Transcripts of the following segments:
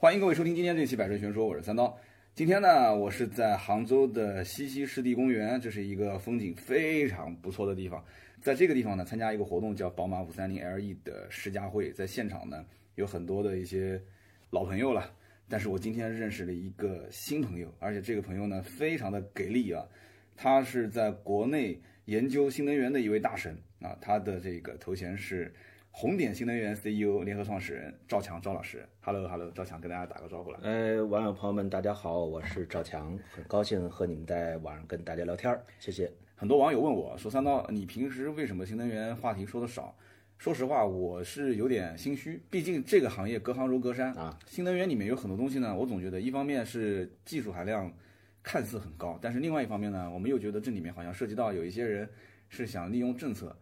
欢迎各位收听今天这期《百车全说》，我是三刀。今天呢，我是在杭州的西溪湿地公园，这是一个风景非常不错的地方。在这个地方呢，参加一个活动叫宝马五三零 LE 的试驾会，在现场呢有很多的一些老朋友了。但是我今天认识了一个新朋友，而且这个朋友呢非常的给力啊，他是在国内研究新能源的一位大神啊，他的这个头衔是。红点新能源 CEO 联合创始人赵强赵老师，Hello Hello，赵强跟大家打个招呼了。呃，网友朋友们，大家好，我是赵强，很高兴和你们在网上跟大家聊天儿，谢谢。很多网友问我说：“三刀，你平时为什么新能源话题说的少？”说实话，我是有点心虚，毕竟这个行业隔行如隔山啊。新能源里面有很多东西呢，我总觉得一方面是技术含量看似很高，但是另外一方面呢，我们又觉得这里面好像涉及到有一些人是想利用政策。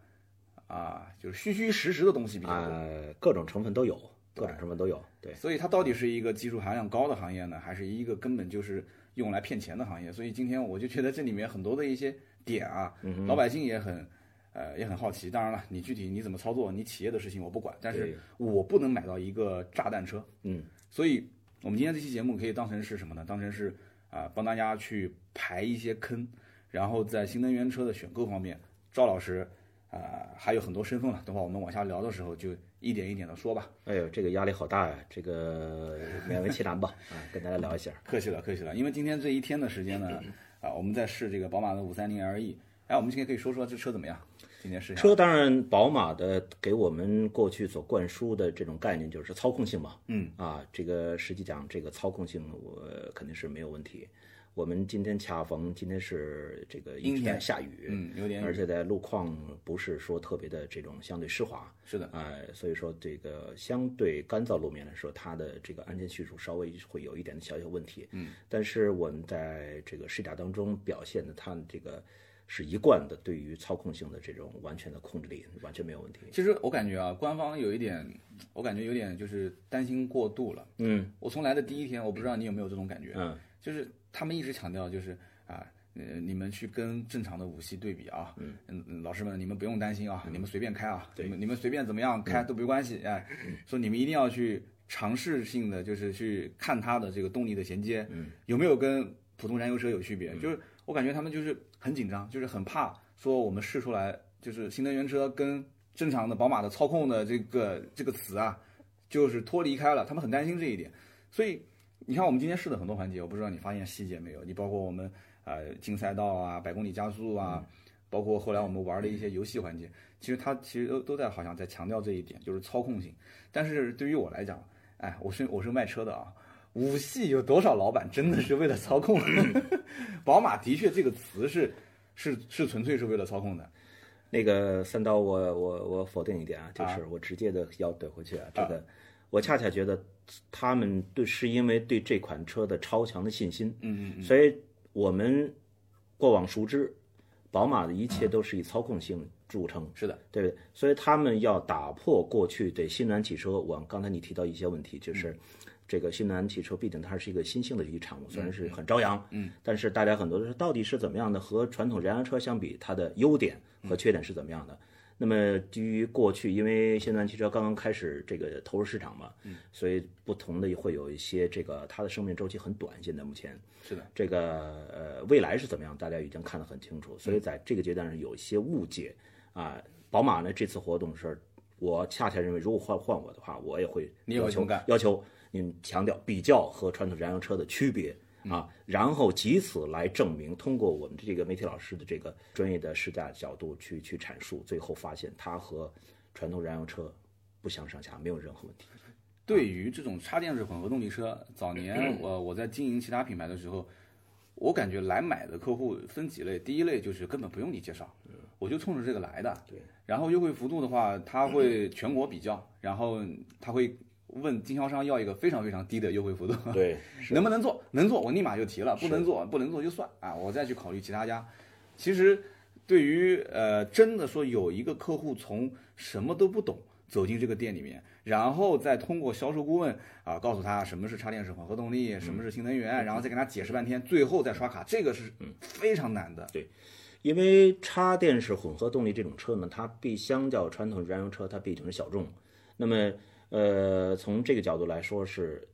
啊，就是虚虚实实的东西比较多，各种成分都有，各种成分都有。对，所以它到底是一个技术含量高的行业呢，还是一个根本就是用来骗钱的行业？所以今天我就觉得这里面很多的一些点啊，老百姓也很，呃，也很好奇。当然了，你具体你怎么操作，你企业的事情我不管，但是我不能买到一个炸弹车。嗯，所以我们今天这期节目可以当成是什么呢？当成是啊，帮大家去排一些坑，然后在新能源车的选购方面，赵老师。啊，还有很多身份了，等会儿我们往下聊的时候就一点一点的说吧。哎呦，这个压力好大呀，这个勉为其难吧，啊，跟大家聊一下。客气了，客气了，因为今天这一天的时间呢，啊，我们在试这个宝马的五三零 LE，哎，我们今天可以说说这车怎么样？今天试车当然，宝马的给我们过去所灌输的这种概念就是操控性嘛，嗯，啊，这个实际讲这个操控性我肯定是没有问题。我们今天恰逢今天是这个阴天。下雨，嗯，有点，而且在路况不是说特别的这种相对湿滑，是的，哎，所以说这个相对干燥路面来说，它的这个安全系数稍微会有一点的小小问题，嗯，但是我们在这个试驾当中表现的，它这个是一贯的对于操控性的这种完全的控制力，完全没有问题。其实我感觉啊，官方有一点，我感觉有点就是担心过度了，嗯，我从来的第一天，我不知道你有没有这种感觉，嗯，就是。他们一直强调就是啊，呃，你们去跟正常的五系对比啊，嗯。嗯，老师们你们不用担心啊，你们随便开啊，你们你们随便怎么样开都没关系，哎，说你们一定要去尝试性的就是去看它的这个动力的衔接，嗯，有没有跟普通燃油车有区别？就是我感觉他们就是很紧张，就是很怕说我们试出来就是新能源车跟正常的宝马的操控的这个这个词啊，就是脱离开了，他们很担心这一点，所以。你看我们今天试的很多环节，我不知道你发现细节没有？你包括我们呃进赛道啊、百公里加速啊，包括后来我们玩的一些游戏环节，其实它其实都都在好像在强调这一点，就是操控性。但是对于我来讲，哎，我是我是卖车的啊，五系有多少老板真的是为了操控？宝马的确这个词是是是纯粹是为了操控的。那个三刀，我我我否定一点啊，就是我直接的要怼回去啊，这个。我恰恰觉得，他们对是因为对这款车的超强的信心，嗯嗯，所以我们过往熟知，宝马的一切都是以操控性著称，是的，对不对？所以他们要打破过去对新能源汽车，我刚才你提到一些问题，就是这个新能源汽车毕竟它是一个新兴的一个产物，虽然是很朝阳，嗯，但是大家很多的是到底是怎么样的？和传统燃油车相比，它的优点和缺点是怎么样的？那么基于过去，因为现在汽车刚刚开始这个投入市场嘛，嗯，所以不同的会有一些这个它的生命周期很短。现在目前是的，这个呃未来是怎么样，大家已经看得很清楚。所以在这个阶段上有一些误解啊。宝马呢这次活动是，我恰恰认为如果换换我的话，我也会要求要求您强调比较和传统燃油车的区别。啊，然后以此来证明，通过我们这个媒体老师的这个专业的试驾角度去去阐述，最后发现它和传统燃油车不相上下，没有任何问题。对于这种插电式混合动力车，早年我 我在经营其他品牌的时候，我感觉来买的客户分几类，第一类就是根本不用你介绍，我就冲着这个来的。对，然后优惠幅度的话，他会全国比较，然后他会。问经销商要一个非常非常低的优惠幅度，对，能不能做？能做，我立马就提了；不能做，不能做就算啊，我再去考虑其他家。其实，对于呃，真的说有一个客户从什么都不懂走进这个店里面，然后再通过销售顾问啊告诉他什么是插电式混合动力，什么是新能源，然后再跟他解释半天，最后再刷卡，这个是非常难的。对，因为插电式混合动力这种车呢，它比相较传统燃油车，它毕竟是小众，那么。呃，从这个角度来说是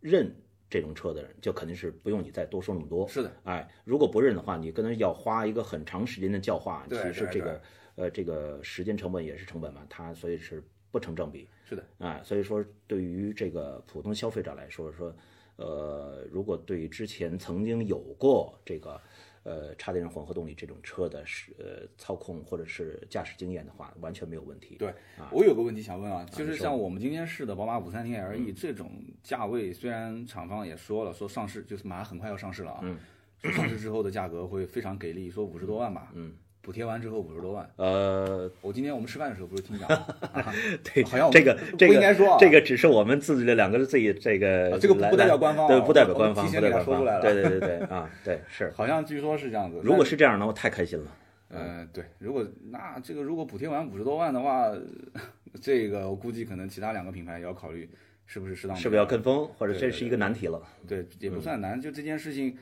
认这种车的人，就肯定是不用你再多说那么多。是的，哎，如果不认的话，你跟他要花一个很长时间的教化，对其实这个呃这个时间成本也是成本嘛，它所以是不成正比。是的，啊，所以说对于这个普通消费者来说，说呃，如果对之前曾经有过这个呃插电式混合动力这种车的是呃操控或者是驾驶经验的话，完全没有问题。对，我有个问题想问啊，就是像我们今天试的宝马五三零 LE 这种价位，虽然厂方也说了，说上市就是马上很快要上市了啊，说上市之后的价格会非常给力，说五十多万吧，嗯。补贴完之后五十多万，呃，我今天我们吃饭的时候不是听讲，对，好像这个这个不应该说，这个只是我们自己的两个自己这个，这个不代表官方，对，不代表官方，提前给他说出来了，对对对对啊，对是，好像据说是这样子。如果是这样的我，太开心了。嗯，对，如果那这个如果补贴完五十多万的话，这个我估计可能其他两个品牌也要考虑是不是适当，是不是要跟风，或者这是一个难题了。对，也不算难，就这件事情。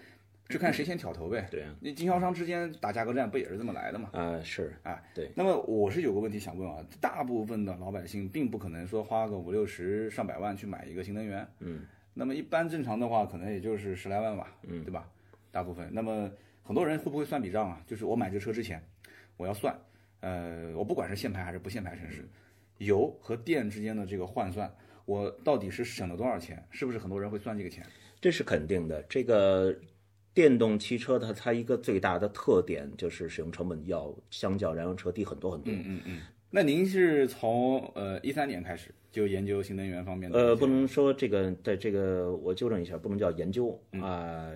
就看谁先挑头呗。对啊，那经销商之间打价格战不也是这么来的吗？啊，是，啊，对。那么我是有个问题想问啊，大部分的老百姓并不可能说花个五六十上百万去买一个新能源。嗯。那么一般正常的话，可能也就是十来万吧。嗯。对吧？大部分。那么很多人会不会算笔账啊？就是我买这车之前，我要算，呃，我不管是限牌还是不限牌城市，油和电之间的这个换算，我到底是省了多少钱？是不是很多人会算这个钱？这是肯定的，这个。电动汽车它它一个最大的特点就是使用成本要相较燃油车低很多很多。嗯嗯嗯。那您是从呃一三年开始就研究新能源方面的？呃，不能说这个在这个我纠正一下，不能叫研究啊。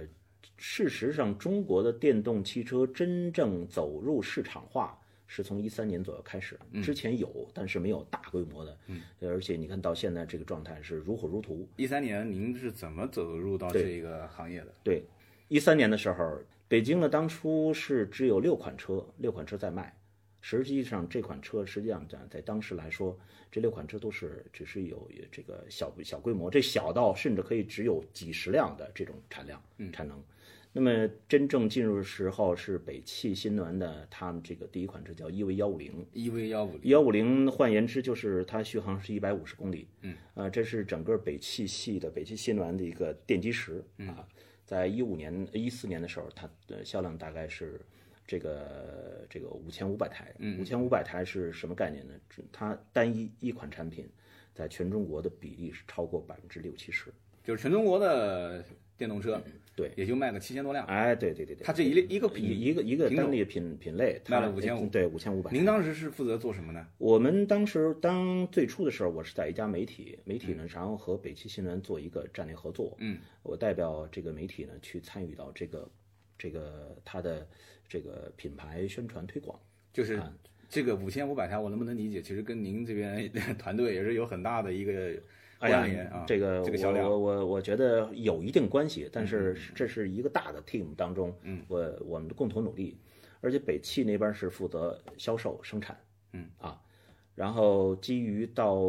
事实上，中国的电动汽车真正走入市场化是从一三年左右开始，之前有，但是没有大规模的。嗯。而且你看到现在这个状态是如火如荼。一三年您是怎么走入到这个行业的？对。一三年的时候，北京呢当初是只有六款车，六款车在卖。实际上这款车实际上在在当时来说，这六款车都是只是有这个小小规模，这小到甚至可以只有几十辆的这种产量产能。那么真正进入的时候是北汽新能源的，他们这个第一款车叫 EV 幺五零，EV 幺五零，幺五零换言之就是它续航是一百五十公里。嗯，啊，这是整个北汽系的北汽新能源的一个奠基石啊。在一五年、一四年的时候，它的销量大概是这个这个五千五百台。五千五百台是什么概念呢？它单一一款产品在全中国的比例是超过百分之六七十，就是全中国的电动车。对，也就卖个七千多辆。哎，对对对对，它这一类一个品一个一个单列品品类卖了五千五，对五千五百。您当时是负责做什么呢？我们当时当最初的时候，我是在一家媒体，媒体呢，然后和北汽新能源做一个战略合作。嗯，我代表这个媒体呢去参与到这个这个它的这个品牌宣传推广。就是这个五千五百台，我能不能理解？其实跟您这边 团队也是有很大的一个。哎呀，这个这个我我我觉得有一定关系，但是这是一个大的 team 当中，嗯，我我们的共同努力，而且北汽那边是负责销售生产，嗯。啊，然后基于到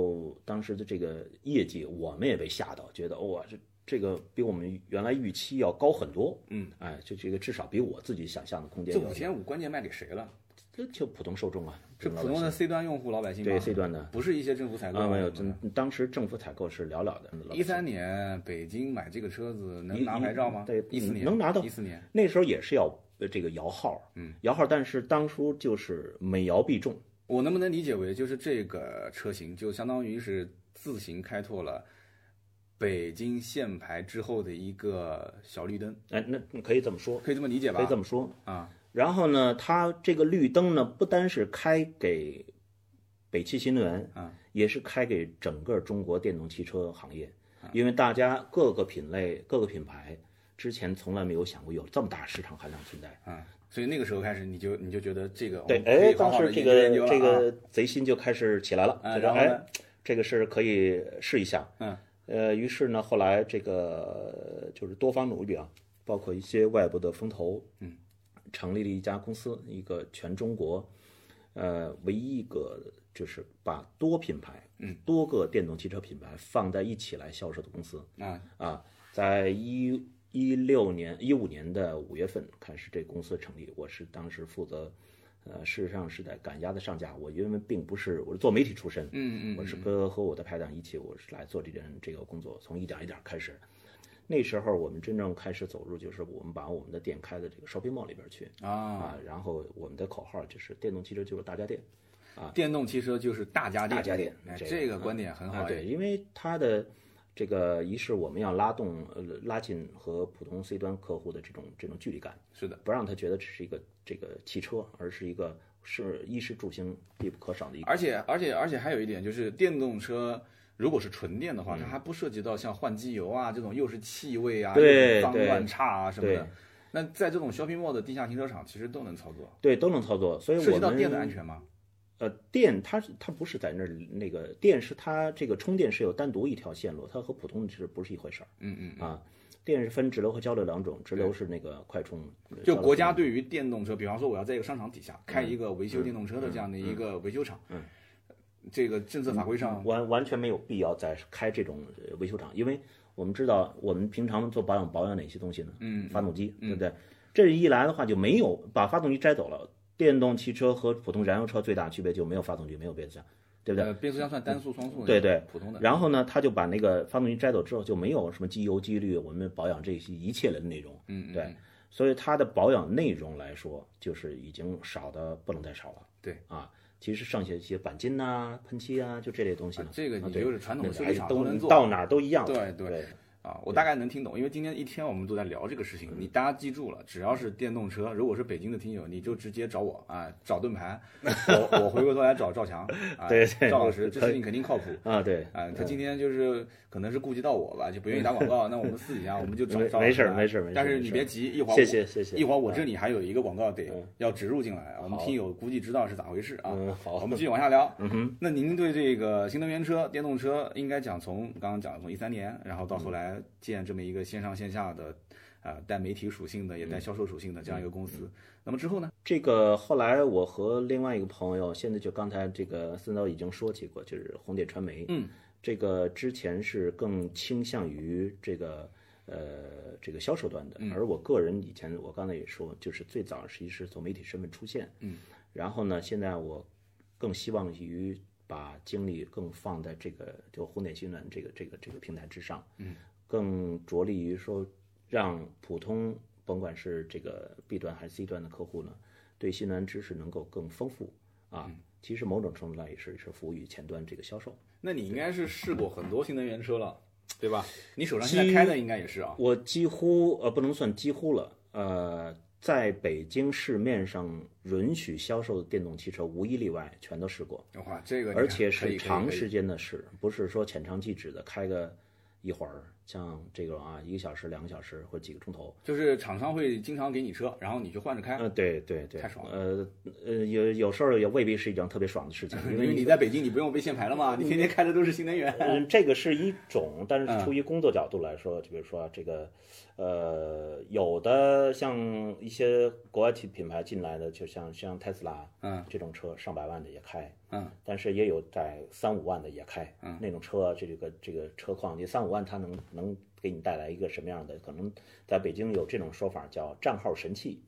当时的这个业绩，我们也被吓到，觉得哇，这这个比我们原来预期要高很多，嗯，哎，就这个至少比我自己想象的空间。这五千五关键卖给谁了？就普通受众啊，是普通的 C 端用户老百姓对 C 端的，不是一些政府采购啊，没有，当时政府采购是寥寥的。一三年北京买这个车子能拿牌照吗？对，一四年能拿到。一四年那时候也是要这个摇号，嗯，摇号，但是当初就是每摇必中。我能不能理解为就是这个车型就相当于是自行开拓了北京限牌之后的一个小绿灯？哎，那可以这么说，可以这么理解吧？可以这么说啊。然后呢，它这个绿灯呢，不单是开给北汽新能源啊，也是开给整个中国电动汽车行业，因为大家各个品类、各个品牌之前从来没有想过有这么大市场含量存在。啊，所以那个时候开始，你就你就觉得这个对，哎，当时这个这个贼心就开始起来了，然后哎，这个是可以试一下，嗯，呃，于是呢，后来这个就是多方努力啊，包括一些外部的风投，嗯。成立了一家公司，一个全中国，呃，唯一一个就是把多品牌，嗯，多个电动汽车品牌放在一起来销售的公司。啊啊，在一一六年、一五年的五月份开始，这公司成立。我是当时负责，呃，事实上是在赶鸭子上架。我因为并不是我是做媒体出身，嗯嗯，我是和和我的拍档一起，我是来做这件这个工作，从一点一点开始。那时候我们真正开始走入，就是我们把我们的店开在这个 shopping mall 里边去啊，然后我们的口号就是电动汽车就是大家电。啊，电动汽车就是大家电大家电，这个观点很好。对，因为它的这个一是我们要拉动呃拉近和普通 C 端客户的这种这种距离感，是的，不让他觉得只是一个这个汽车，而是一个是衣食住行必不可少的一个。而且而且而且还有一点就是，电动车如果是纯电的话，它还不涉及到像换机油啊这种又是气味啊、脏乱差啊什么的。那在这种 shopping mall 的地下停车场，其实都能操作。对，都能操作。所以涉及到电的安全吗？呃，电它是它不是在那儿，那个电是它这个充电是有单独一条线路，它和普通的其实不是一回事儿。嗯嗯啊，电是分直流和交流两种，直流是那个快充。就国家对于电动车，比方说我要在一个商场底下开一个维修电动车的这样的一个维修厂，嗯，这个政策法规上完完全没有必要再开这种维修厂，因为我们知道我们平常做保养保养哪些东西呢？嗯，发动机，对不对？这一来的话就没有把发动机摘走了。电动汽车和普通燃油车最大区别就没有发动机，没有变速箱，对不对？变速箱算单速、双速。对对，普通的。然后呢，他就把那个发动机摘走之后，就没有什么机油、机滤，我们保养这些一切的内容。嗯，对。所以它的保养内容来说，就是已经少的不能再少了。对啊，其实剩下一些钣金呐、喷漆啊，就这类东西。这个你就是传统修理厂都能做到哪儿都一样。对对。啊，我大概能听懂，因为今天一天我们都在聊这个事情。你大家记住了，只要是电动车，如果是北京的听友，你就直接找我啊，找盾牌，我我回过头来找赵强，对对，赵老师，这事情肯定靠谱 啊，对啊，他今天就是可能是顾及到我吧，就不愿意打广告，那我们私底下我们就找赵。没事没事没事，但是你别急，一会儿谢谢谢谢，一会儿我这里还有一个广告得要植入进来，我们听友估计知道是咋回事啊。好，我们 继续往下聊。嗯哼，那您对这个新能源车、电动车，应该讲从刚刚讲的从一三年，然后到后来建这么一。个线上线下的，啊，带媒体属性的，也带销售属性的这样一个公司。那么之后呢？这个后来我和另外一个朋友，现在就刚才这个森导已经说起过，就是红点传媒。嗯，这个之前是更倾向于这个呃这个销售端的，而我个人以前我刚才也说，就是最早实际是从媒体身份出现。嗯，然后呢，现在我更希望于把精力更放在这个就红点新闻这个这个这个平台之上。嗯。更着力于说，让普通甭管是这个 B 端还是 C 端的客户呢，对新能源知识能够更丰富啊。其实某种程度上也是是服务于前端这个销售。那你应该是试过很多新能源车了，对吧？你手上现在开的应该也是啊。我几乎呃不能算几乎了，呃，在北京市面上允许销售的电动汽车无一例外全都试过。哇，这个而且是长时间的试，不是说浅尝即止的开个一会儿。像这个啊，一个小时、两个小时或者几个钟头，就是厂商会经常给你车，然后你去换着开。呃，对对对，太爽了。呃呃，有有时候也未必是一件特别爽的事情，因为你在北京，你不用被限牌了嘛，你天天开的都是新能源。嗯，这个是一种，但是出于工作角度来说，就比如说这个，呃，有的像一些国外品品牌进来的，就像像特斯拉，嗯，这种车上百万的也开。嗯，但是也有在三五万的也开，嗯，那种车，这个这个车况，你三五万它能能给你带来一个什么样的？可能在北京有这种说法叫账号神器，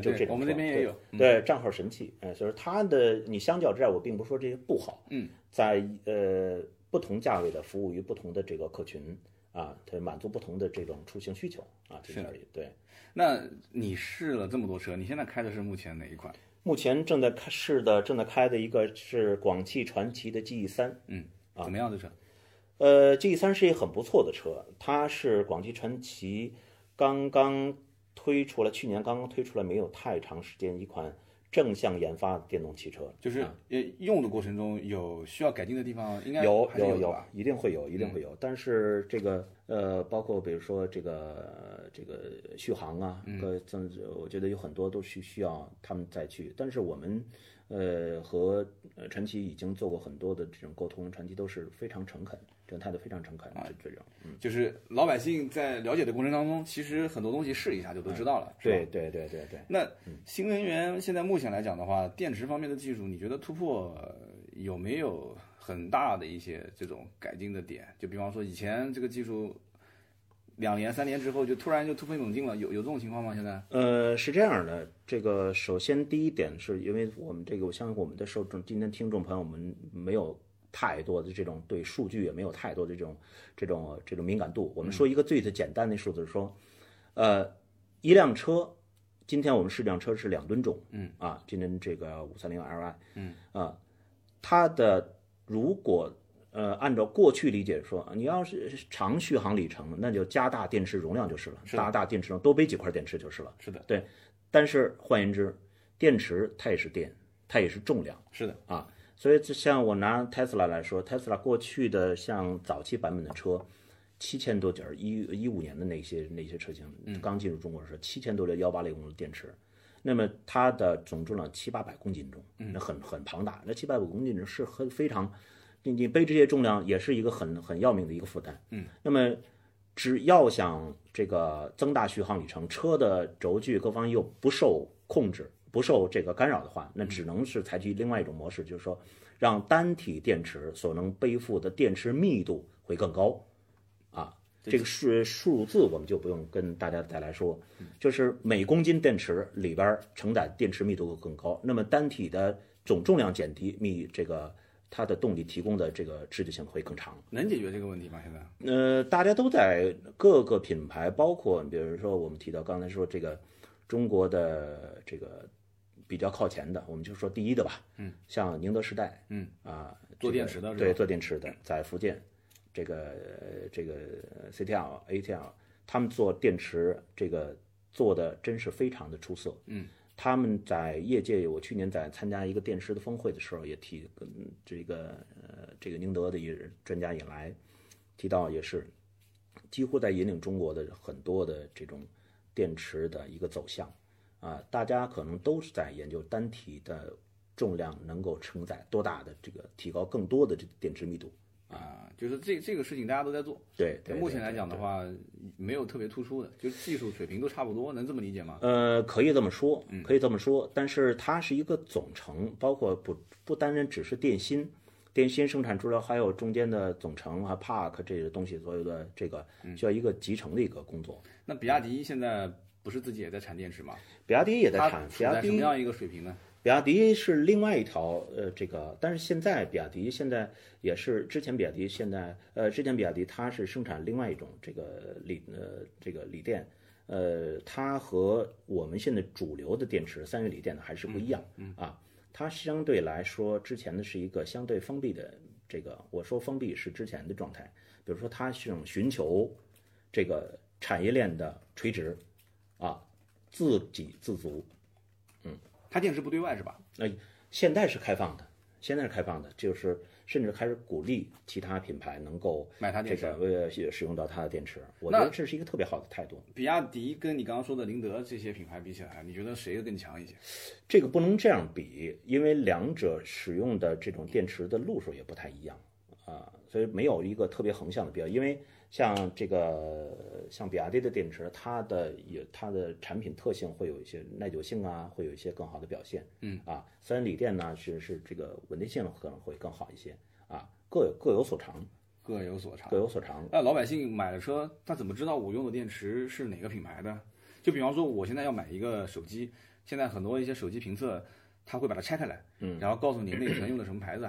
就这种。我们那边也有，对账号神器，哎，所以它的你相较之下，我并不说这些不好，嗯，在呃不同价位的服务于不同的这个客群啊，它满足不同的这种出行需求啊，这而已。对，那你试了这么多车，你现在开的是目前哪一款？目前正在开试的、正在开的一个是广汽传祺的 GE 三，嗯，怎么样的车？呃，GE 三是一个很不错的车，它是广汽传祺刚刚推出了，去年刚刚推出了没有太长时间一款。正向研发电动汽车，就是呃用的过程中有需要改进的地方，应该有有有，一定会有，一定会有。但是这个呃，包括比如说这个这个续航啊，各甚至我觉得有很多都需需要他们再去。但是我们呃和呃传奇已经做过很多的这种沟通，传奇都是非常诚恳。这个态度非常诚恳啊，这种，嗯，就是老百姓在了解的过程当中，其实很多东西试一下就都知道了，对对对对对。那新能源现在目前来讲的话，电池方面的技术，你觉得突破有没有很大的一些这种改进的点？就比方说以前这个技术两年三年之后就突然就突飞猛进了，有有这种情况吗？现在？呃，是这样的，这个首先第一点是因为我们这个，我相信我们的受众今天听众朋友们没有。太多的这种对数据也没有太多的这种这种这种敏感度。我们说一个最简单的数字，说，呃，一辆车，今天我们试辆车是两吨重，嗯啊，今天这个五三零 Li，嗯啊，它的如果呃按照过去理解说，你要是长续航里程，那就加大电池容量就是了，加大电池容多背几块电池就是了。是的，对。但是换言之，电池它也是电，它也是重量。是的啊，所以就像我拿 Tesla 来说，Tesla 过去的像早期版本的车，七千多节儿，一一五年的那些那些车型，刚进入中国的时候，七千多的幺八零的电池，那么它的总重量七八百公斤重，那很很庞大，那七八百公斤重是很非常，你你背这些重量也是一个很很要命的一个负担。嗯，那么只要想这个增大续航里程，车的轴距各方面又不受控制。不受这个干扰的话，那只能是采取另外一种模式，就是说，让单体电池所能背负的电池密度会更高，啊，这个数数字我们就不用跟大家再来说，就是每公斤电池里边承载电池密度更高，那么单体的总重量减低，密这个它的动力提供的这个持久性会更长。能解决这个问题吗？现在？呃，大家都在各个品牌，包括比如说我们提到刚才说这个中国的这个。比较靠前的，我们就说第一的吧。嗯，像宁德时代，嗯啊，做电池的，对，做电池的，在福建，这个这个 CTL、ATL，他们做电池这个做的真是非常的出色。嗯，他们在业界，我去年在参加一个电池的峰会的时候，也提这个呃这个宁德的一专家也来提到，也是几乎在引领中国的很多的这种电池的一个走向。啊，大家可能都是在研究单体的重量能够承载多大的这个提高更多的这电池密度啊，就是这这个事情大家都在做。对，目前来讲的话，没有特别突出的，就技术水平都差不多，能这么理解吗？呃，可以这么说，可以这么说，但是它是一个总成，包括不不单单只是电芯，电芯生产出来还有中间的总成啊，pack 这些东西，所有的这个需要一个集成的一个工作。那比亚迪现在。不是自己也在产电池吗？比亚迪也在产，比亚迪什么样一个水平呢？比亚迪是另外一条，呃，这个，但是现在比亚迪现在也是之前比亚迪现在，呃，之前比亚迪它是生产另外一种这个锂，呃，这个锂电，呃，它和我们现在主流的电池三元锂电呢还是不一样，嗯啊，它相对来说之前的是一个相对封闭的这个，我说封闭是之前的状态，比如说它是寻求这个产业链的垂直。啊，自给自足，嗯，它电池不对外是吧？那现在是开放的，现在是开放的，就是甚至开始鼓励其他品牌能够买它电池，呃，使用到它的电池。我觉得这是一个特别好的态度。比亚迪跟你刚刚说的宁德这些品牌比起来，你觉得谁更强一些？这个不能这样比，因为两者使用的这种电池的路数也不太一样啊，所以没有一个特别横向的比较，因为。像这个像比亚迪的电池，它的有它的产品特性会有一些耐久性啊，会有一些更好的表现。嗯啊，虽然锂电呢是是这个稳定性可能会更好一些啊，各有各有所长，各有所长，各有所长。那老百姓买了车，他怎么知道我用的电池是哪个品牌的？就比方说，我现在要买一个手机，现在很多一些手机评测，他会把它拆开来，嗯，然后告诉你内存用的什么牌子，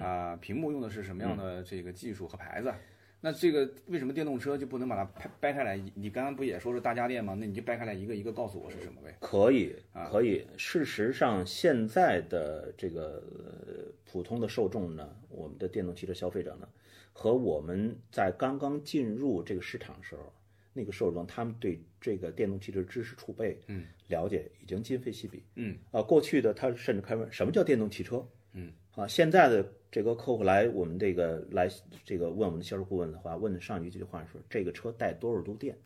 啊，屏幕用的是什么样的这个技术和牌子。那这个为什么电动车就不能把它掰掰开来？你刚刚不也说是大家电吗？那你就掰开来一个一个告诉我是什么呗？可以，可以。事实上，现在的这个普通的受众呢，我们的电动汽车消费者呢，和我们在刚刚进入这个市场的时候，那个受众，他们对这个电动汽车知识储备，嗯，了解已经今非昔比，嗯啊，过去的他甚至开问什么叫电动汽车，嗯啊，现在的。这个客户来我们这个来这个问我们的销售顾问的话，问的上一句话说这个车带多少度电，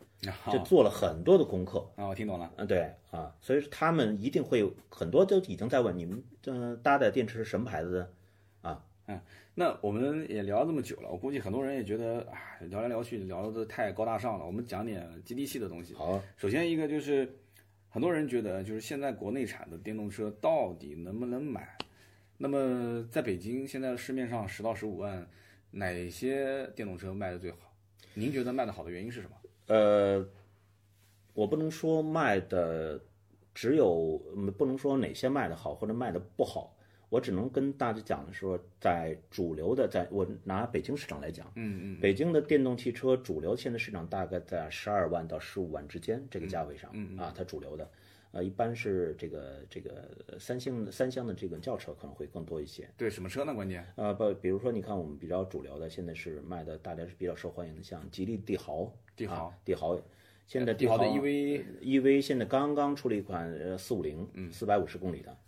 就做了很多的功课啊，我听懂了，嗯，对啊，所以他们一定会有很多都已经在问你们，嗯，搭载电池是什么牌子的啊？嗯，那我们也聊了这么久了，我估计很多人也觉得啊，聊来聊去聊的太高大上了，我们讲点接地气的东西。好，首先一个就是很多人觉得就是现在国内产的电动车到底能不能买？那么，在北京现在市面上十到十五万，哪些电动车卖的最好？您觉得卖的好的原因是什么？呃，我不能说卖的只有，不能说哪些卖的好或者卖的不好。我只能跟大家讲的说，在主流的，在我拿北京市场来讲，嗯嗯，北京的电动汽车主流现在市场大概在十二万到十五万之间这个价位上，嗯啊，它主流的，呃，一般是这个这个三星三厢的这个轿车可能会更多一些，对，什么车呢？关键，呃，不，比如说你看我们比较主流的，现在是卖的大家是比较受欢迎的，像吉利帝豪，帝豪啊，帝豪，现在帝豪的 EV EV 现在刚刚出了一款呃四五零，嗯，四百五十公里的，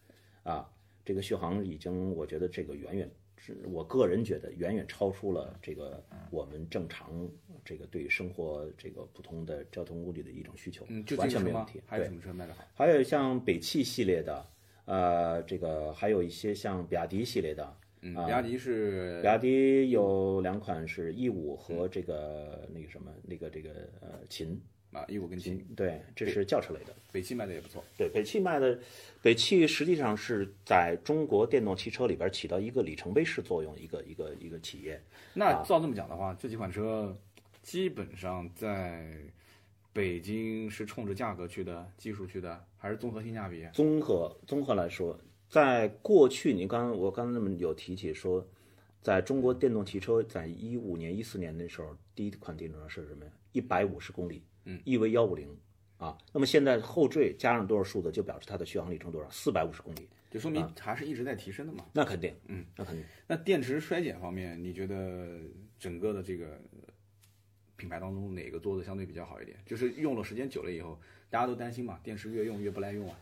啊，这个续航已经我觉得这个远远是我个人觉得远远超出了这个我们正常这个对于生活这个普通的交通工具的一种需求，嗯，就完全没问题。还有什，么车卖的好？还有像北汽系列的，呃，这个还有一些像比亚迪系列的，嗯，比亚迪是比亚迪有两款是 E 五和这个那个什么那个这个呃秦，啊，一五更新，对，这是轿车类的。北汽卖的也不错。对，北汽卖的，北汽实际上是在中国电动汽车里边起到一个里程碑式作用一个一个一个企业。那照这么讲的话，这几款车基本上在北京是冲着价格去的，技术去的，还是综合性价比？综合综合来说，在过去你刚我刚才那么有提起说，在中国电动汽车在一五年一四年那时候，第一款电动车是什么呀？一百五十公里，嗯，EV 幺五零啊。那么现在后缀加上多少数字，就表示它的续航里程多少？四百五十公里。就说明还是一直在提升的嘛。那肯定，嗯，那肯定。那电池衰减方面，你觉得整个的这个品牌当中哪个做的相对比较好一点？就是用了时间久了以后，大家都担心嘛，电池越用越不耐用啊。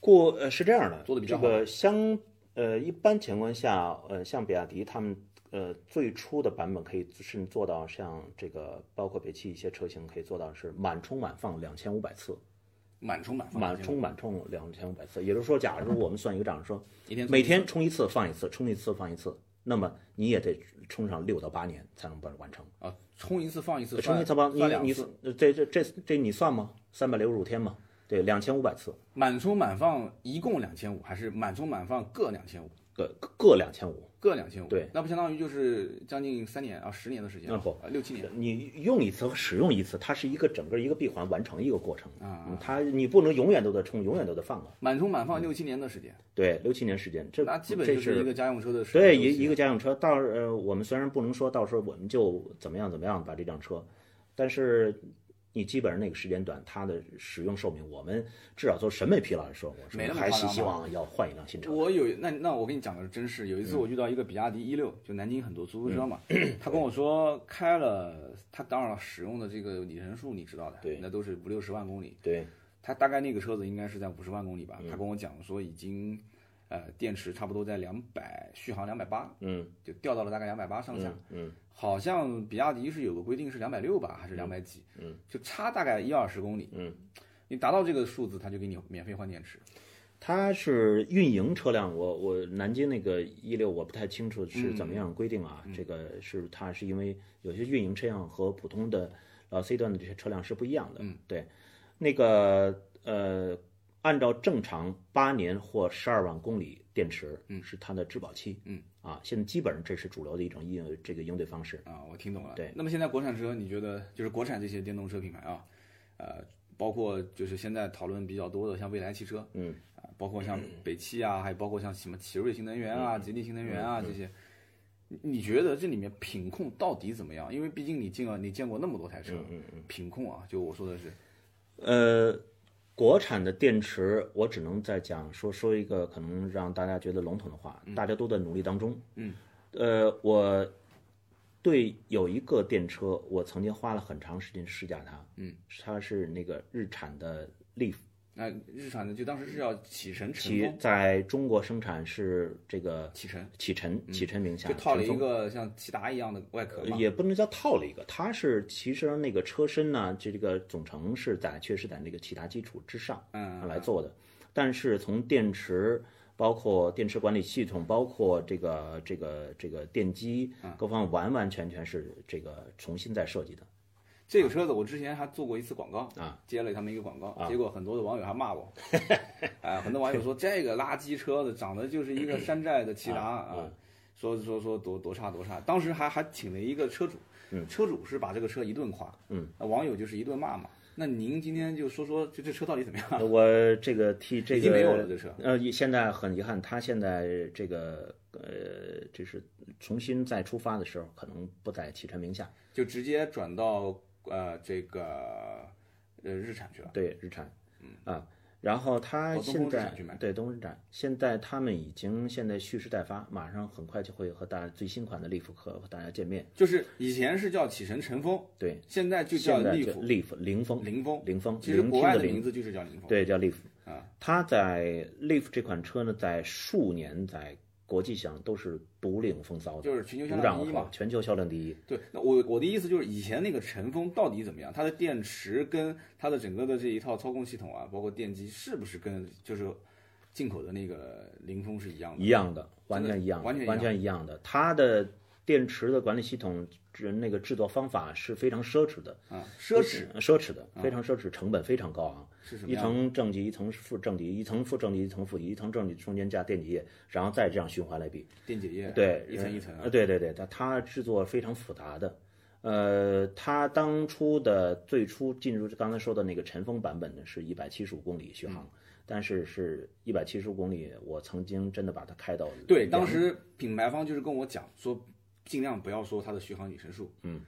过呃是这样的，做的比较好这个相呃一般情况下，呃像比亚迪他们呃最初的版本可以甚至做到像这个包括北汽一些车型可以做到是满充满放两千五百次，满充满放满充满充两千五百次，也就是说，假如我们算一个账说，每天充一次放一次，充一次放一次，那么你也得充上六到八年才能把它完成。啊，充一次放一次，充一次放，你你这这这这你算吗？三百六十五天吗？对，两千五百次，满充满放一共两千五，还是满充满放各两千五？各各两千五。各两千五，对，那不相当于就是将近三年啊，十年的时间？啊不啊，六七年。你用一次和使用一次，它是一个整个一个闭环完成一个过程啊嗯它你不能永远都在充，永远都在放啊。满充满放六七年的时间，对，六七年时间，这那基本就是一个家用车的时间对一一个家用车。到呃，我们虽然不能说到时候我们就怎么样怎么样把这辆车，但是你基本上那个时间段，它的使用寿命，我们至少从审美疲劳来说，我没那说还是希望要换一辆新车。我有那那我跟你讲个真事，有一次嗯。我遇到一个比亚迪一六，就南京很多出租车嘛，他跟我说开了，他当然了使用的这个里程数你知道的，对那都是五六十万公里，对，他大概那个车子应该是在五十万公里嗯。吧，他跟我讲说已经，呃，电池差不多在两百，续航两百八，嗯就掉到了大概两百八上下，嗯好像比亚迪是有个规定是两百六吧，还是两百几，嗯，就差大概一二十公里，嗯，你达到这个数字，他就给你免费换电池，它是运营车辆，我我南京那个一六我不太清楚是怎么样规定啊。这个是它是因为有些运营车辆和普通的老 C 段的这些车辆是不一样的。嗯，对，那个呃，按照正常八年或十二万公里电池，嗯，是它的质保期。嗯，啊，现在基本上这是主流的一种应这个应对方式。啊，我听懂了。对，那么现在国产车，你觉得就是国产这些电动车品牌啊，呃，包括就是现在讨论比较多的，像蔚来汽车，嗯，啊，包括像北汽啊，还有包括像什么奇瑞新能源啊、吉利新能源啊这些，你你觉得这里面品控到底怎么样？因为毕竟你进了，你见过那么多台车，嗯嗯，品控啊，就我说的是，呃，国产的电池，我只能再讲说说一个可能让大家觉得笼统的话，大家都在努力当中。嗯，呃，我对有一个电车，我曾经花了很长时间试驾它。嗯，它是那个日产的 Leaf，那日产的就当时是要启辰晨其，在中国生产是这个启辰启辰，启辰名下就套了一个像骐达一样的外壳嘛，也不能叫套了一个，它是其实那个车身呢，就这个总成是在确实在那个骐达基础之上，嗯来做的。但是从电池，包括电池管理系统，包括这个这个这个电机嗯各方，完完全全是这个重新再设计的。这个车子我之前还做过一次广告啊，接了他们一个广告，结果很多的网友还骂我，哎，很多网友说这个垃圾车子长得就是一个山寨的骐达啊，说说说多多差多差，当时还还请了一个车主，车主是把这个车一顿夸，嗯，网友就是一顿骂嘛，那您今天就说说，就这车到底怎么样？我这个替这个已经没有了这车。呃，现在很遗憾，他现在这个呃，就是重新再出发的时候，可能不在启辰名下，就直接转到呃这个呃日产去了。对，日产，嗯啊。然后他现在对东风展，现在他们已经现在蓄势待发，马上很快就会和大家最新款的利福和和大家见面。就是以前是叫启辰晨风，对，现在就叫利福利福凌风凌风凌风，其实国外的名字就是叫凌风，对，叫利福啊。它在利福这款车呢，在数年在。国际上都是独领风骚的，就是全球销量第一嘛。全球销量第一。对，那我我的意思就是，以前那个晨风到底怎么样？它的电池跟它的整个的这一套操控系统啊，包括电机，是不是跟就是进口的那个凌风是一样的？一样的，完全一样，完全完全一样的。它的电池的管理系统。那个制作方法是非常奢侈的啊，奢侈奢侈的，非常奢侈，成本非常高昂。是一层正极，一层负正极，一层负正极，一层负极，一层正极中间加电解液，然后再这样循环来比。电解液对，一层一层。啊，对对对，它它制作非常复杂的。呃，它当初的最初进入刚才说的那个尘封版本呢，是一百七十五公里续航，但是是一百七十五公里，我曾经真的把它开到对，当时品牌方就是跟我讲说。尽量不要说它的续航里程数，嗯，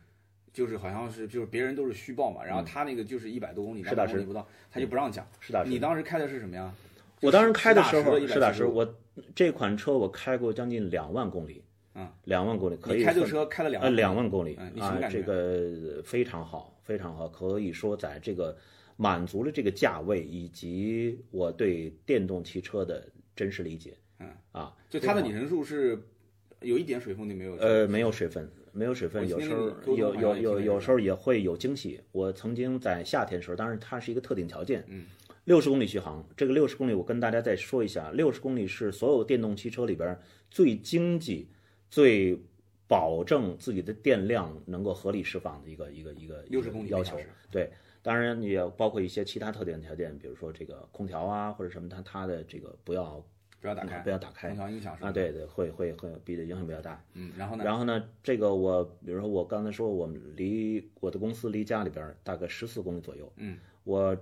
就是好像是就是别人都是虚报嘛，然后他那个就是一百多公里，实打实不到，他就不让讲。实打实。你当时开的是什么呀？我当时开的时候，实打实，我这款车我开过将近两万公里，嗯，两万公里可以。开这个车开了两呃两万公里，啊，这个非常好，非常好，可以说在这个满足了这个价位以及我对电动汽车的真实理解，嗯。啊，就它的里程数是有一点水分都没有，呃，没有水分。没有水分，有时候有有有有时候也会有惊喜。我曾经在夏天时候，当然它是一个特定条件，嗯，六十公里续航。这个六十公里，我跟大家再说一下，六十公里是所有电动汽车里边最经济、最保证自己的电量能够合理释放的一个一个一个六十公里要求。对，当然也包括一些其他特定条件，比如说这个空调啊或者什么，它它的这个不要。不要打开，不要打开，空调音响是啊，对对，会会会，比的影响比较大。嗯，然后呢？然后呢？这个我，比如说我刚才说，我们离我的公司离家里边大概十四公里左右。嗯，我，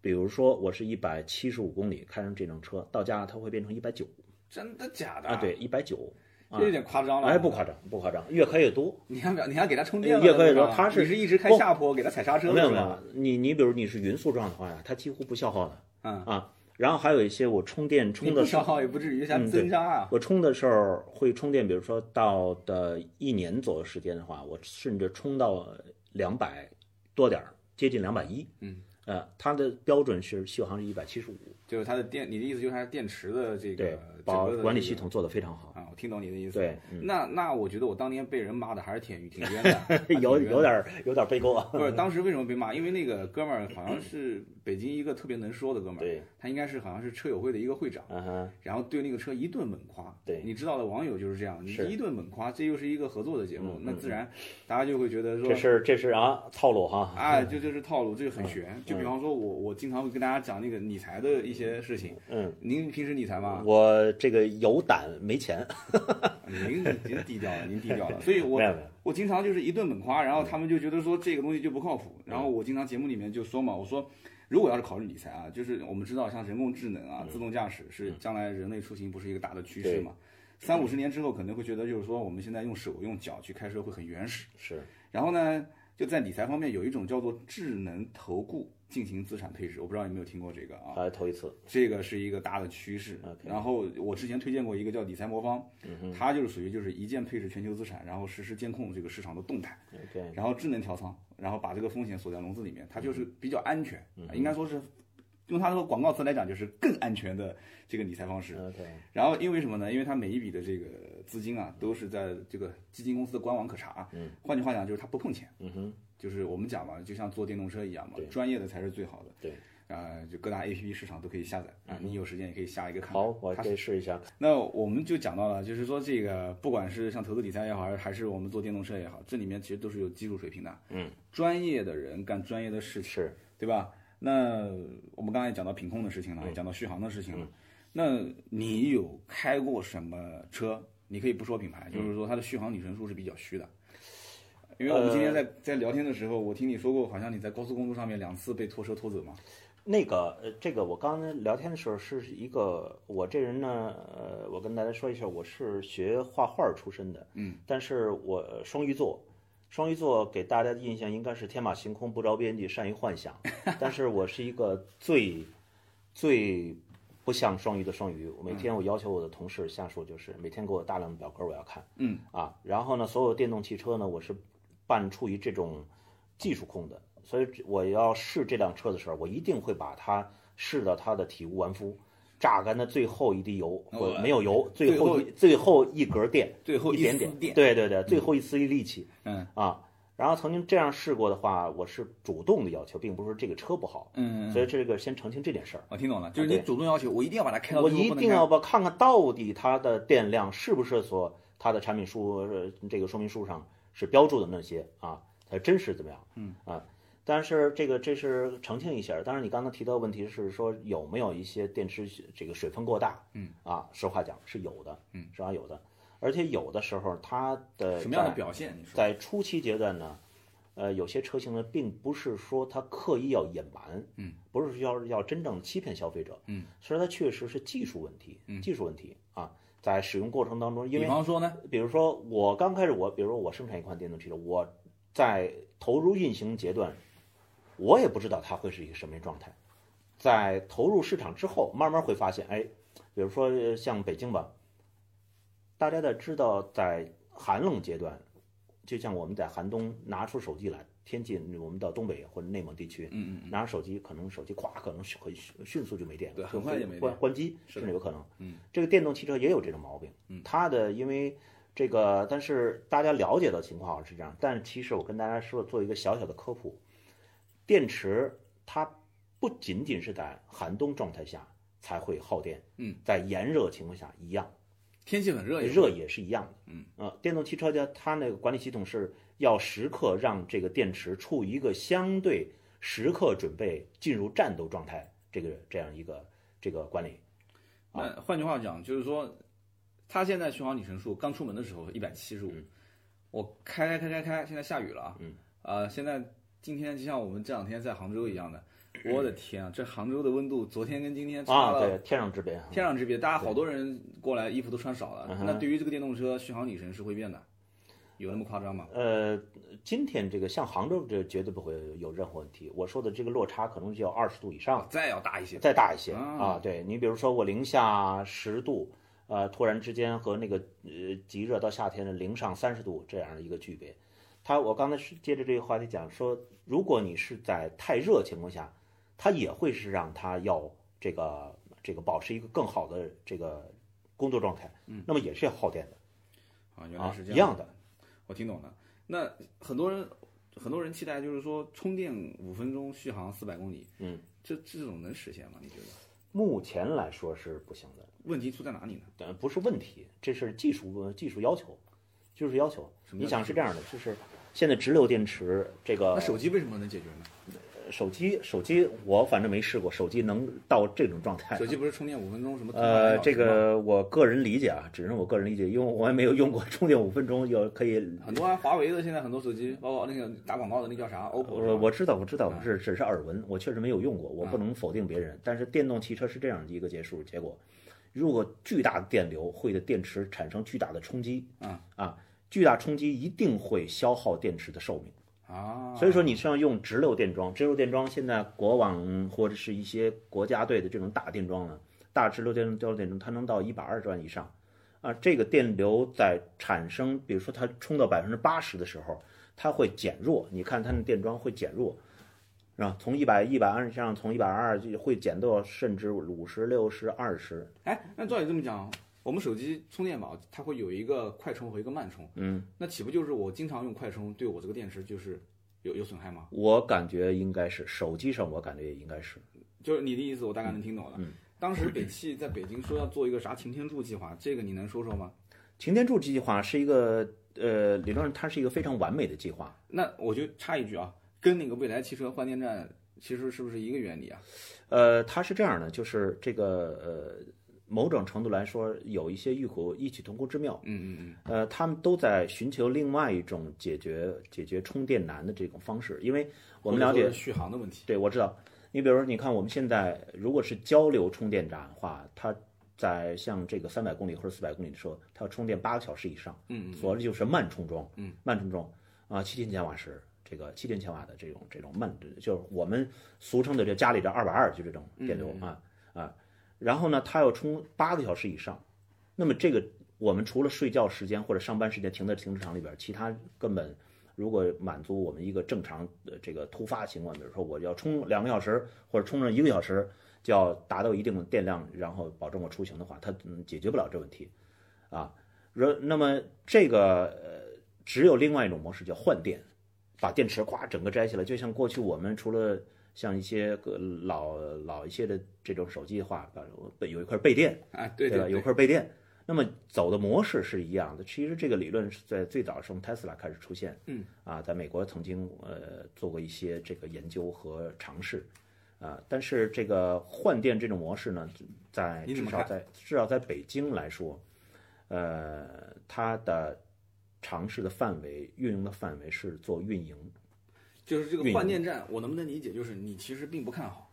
比如说我是一百七十五公里开上这辆车，到家它会变成一百九。真的假的？啊，对，一百九，这有点夸张了。哎，不夸张，不夸张，越开越多。你还你还给它充电？越开越多，它是你是一直开下坡给它踩刹车？没有没有，你你比如你是匀速状的话呀，它几乎不消耗的。嗯啊。然后还有一些我充电充的消耗也不至于像增加啊。我充的时候会充电，比如说到的一年左右时间的话，我甚至充到两百多点儿，接近两百一。嗯，呃，它的标准是续航是一百七十五。就是它的电，你的意思就是它电池的这个保管理系统做得非常好啊。我听懂你的意思。对，那那我觉得我当年被人骂的还是挺挺冤的，有有点有点背锅啊。不是，当时为什么被骂？因为那个哥们儿好像是北京一个特别能说的哥们儿，对，他应该是好像是车友会的一个会长，嗯然后对那个车一顿猛夸。对，你知道的，网友就是这样，你一顿猛夸，这又是一个合作的节目，那自然大家就会觉得说这是这是啊套路哈。哎，就就是套路，这个很悬。就比方说我我经常会跟大家讲那个理财的一些事情。嗯，您平时理财吗？我这个有胆没钱。您您低调了，您低调了。所以我我经常就是一顿猛夸，然后他们就觉得说这个东西就不靠谱。然后我经常节目里面就说嘛，我说如果要是考虑理财啊，就是我们知道像人工智能啊、自动驾驶是将来人类出行不是一个大的趋势嘛。三五十年之后可能会觉得就是说我们现在用手用脚去开车会很原始。是。然后呢，就在理财方面有一种叫做智能投顾。进行资产配置，我不知道有没有听过这个啊？还头一次。这个是一个大的趋势。然后我之前推荐过一个叫理财魔方，它就是属于就是一键配置全球资产，然后实时监控这个市场的动态，然后智能调仓，然后把这个风险锁在笼子里面，它就是比较安全，应该说是用它这个广告词来讲，就是更安全的这个理财方式。然后因为什么呢？因为它每一笔的这个资金啊，都是在这个基金公司的官网可查。换句话讲，就是它不碰钱。嗯哼。就是我们讲嘛，就像坐电动车一样嘛，专业的才是最好的。对，啊，就各大 A P P 市场都可以下载啊，你有时间也可以下一个看。好，我可以试一下。那我们就讲到了，就是说这个不管是像投资理财也好，还是我们做电动车也好，这里面其实都是有技术水平的。嗯，专业的人干专业的事情，是，对吧？那我们刚才讲到品控的事情了，也讲到续航的事情了。那你有开过什么车？你可以不说品牌，就是说它的续航里程数是比较虚的。因为我们今天在在聊天的时候，我听你说过，好像你在高速公路上面两次被拖车拖走嘛。那个呃，这个我刚才聊天的时候是一个，我这人呢，呃，我跟大家说一下，我是学画画出身的，嗯，但是我双鱼座，双鱼座给大家的印象应该是天马行空、不着边际、善于幻想，但是我是一个最最不像双鱼的双鱼。每天我要求我的同事下属就是每天给我大量的表格我要看，嗯啊，然后呢，所有电动汽车呢，我是半处于这种技术控的。所以我要试这辆车的时候，我一定会把它试到它的体无完肤，榨干的最后一滴油，或没有油，最后最后一格电，最后一点点电，对对对，最后一丝力气，嗯。啊，然后曾经这样试过的话，我是主动的要求，并不是这个车不好，嗯，所以这个先澄清这件事儿。我听懂了，就是你主动要求，我一定要把它开到我一定要把看看到底它的电量是不是所它的产品书这个说明书上是标注的那些啊，它真实怎么样？嗯啊。但是这个这是澄清一下，当然你刚才提到的问题是说有没有一些电池这个水分过大？嗯啊，实话讲是有的，嗯，实话有的，而且有的时候它的什么样的表现？在初期阶段呢，呃，有些车型呢并不是说它刻意要隐瞒，嗯，不是要要真正欺骗消费者，嗯，所以它确实是技术问题，嗯，技术问题啊，在使用过程当中，因为比方说呢，比如说我刚开始我，比如说我生产一款电动汽车，我在投入运行阶段。我也不知道它会是一个什么状态，在投入市场之后，慢慢会发现，哎，比如说像北京吧，大家在知道在寒冷阶段，就像我们在寒冬拿出手机来，天气我们到东北或者内蒙地区，嗯嗯，拿着手机，可能手机咵，可能很迅速就没电，对，很快就没关关机，甚至有可能，嗯，这个电动汽车也有这种毛病，嗯，它的因为这个，但是大家了解的情况是这样，但其实我跟大家说做一个小小的科普。电池它不仅仅是在寒冬状态下才会耗电，嗯，在炎热情况下一样，天气很热，热也是一样的，嗯，呃，电动汽车的它那个管理系统是要时刻让这个电池处于一个相对时刻准备进入战斗状态，这个这样一个这个管理。那换句话讲，就是说，它现在续航里程数刚出门的时候一百七十五，我开开开开开，现在下雨了啊，嗯，啊，现在。今天就像我们这两天在杭州一样的，我的天啊，这杭州的温度昨天跟今天差了天壤之别，天壤之别。大家好多人过来，衣服都穿少了。那对于这个电动车续航里程是会变的，有那么夸张吗？呃，今天这个像杭州这绝对不会有任何问题。我说的这个落差可能就要二十度以上，再要大一些，再大一些啊。对你比如说我零下十度，呃，突然之间和那个呃极热到夏天的零上三十度这样的一个区别。他，我刚才是接着这个话题讲说，如果你是在太热情况下，它也会是让它要这个这个保持一个更好的这个工作状态，嗯，那么也是要耗电的，啊，原来是这样，一样的，我听懂了。那很多人很多人期待就是说充电五分钟续航四百公里，嗯，这这种能实现吗？你觉得？目前来说是不行的。问题出在哪里呢？呃，不是问题，这是技术技术要求，技术要求。你想是这样的，就是。现在直流电池这个，那手机为什么能解决呢？手机手机我反正没试过，手机能到这种状态。手机不是充电五分钟什么？呃，这个我个人理解啊，只是我个人理解，因为我也没有用过充电五分钟有可以。很多啊，华为的现在很多手机，包括那个打广告的那叫啥？OPPO。我我知道我知道，是只是耳闻，我确实没有用过，我不能否定别人。但是电动汽车是这样的一个结束结果，如果巨大的电流会对电池产生巨大的冲击，啊啊。巨大冲击一定会消耗电池的寿命啊，所以说你是要用直流电桩。直流电桩现在国网或者是一些国家队的这种大电桩呢，大直流电交流电桩它能到一百二十万以上啊。这个电流在产生，比如说它充到百分之八十的时候，它会减弱。你看它的电桩会减弱，是吧？从一百一百二以上，从一百二就会减到甚至五十六十二十。哎，那照你这么讲。我们手机充电宝它会有一个快充和一个慢充，嗯，那岂不就是我经常用快充，对我这个电池就是有有损害吗？我感觉应该是手机上，我感觉也应该是，就是你的意思，我大概能听懂了。嗯，当时北汽在北京说要做一个啥擎天柱计划，这个你能说说吗？擎天柱计划是一个呃，理论上它是一个非常完美的计划。那我就插一句啊，跟那个未来汽车换电站其实是不是一个原理啊？呃，它是这样的，就是这个呃。某种程度来说有一些异口异曲同工之妙。嗯嗯嗯。呃，他们都在寻求另外一种解决解决充电难的这种方式，因为我们了解续航的问题。对，我知道。你比如说，你看我们现在如果是交流充电站的话，它在像这个三百公里或者四百公里的时候，它要充电八个小时以上。嗯嗯。所谓就是慢充桩。嗯。慢充桩啊，七千千瓦时，这个七千千瓦的这种这种慢，就是我们俗称的这家里的二百二就这种电流啊啊。然后呢，它要充八个小时以上，那么这个我们除了睡觉时间或者上班时间停在停车场里边，其他根本如果满足我们一个正常的这个突发情况，比如说我要充两个小时或者充上一个小时，就要达到一定的电量，然后保证我出行的话，它解决不了这问题，啊，如那么这个呃只有另外一种模式叫换电，把电池咵整个摘下来，就像过去我们除了。像一些个老老一些的这种手机的话，备有一块备电啊，对对吧？有块备电，那么走的模式是一样的。其实这个理论是在最早从 Tesla 开始出现，嗯啊，在美国曾经呃做过一些这个研究和尝试啊，但是这个换电这种模式呢，在至少在至少在北京来说，呃，它的尝试的范围、运用的范围是做运营。就是这个换电站，我能不能理解？就是你其实并不看好，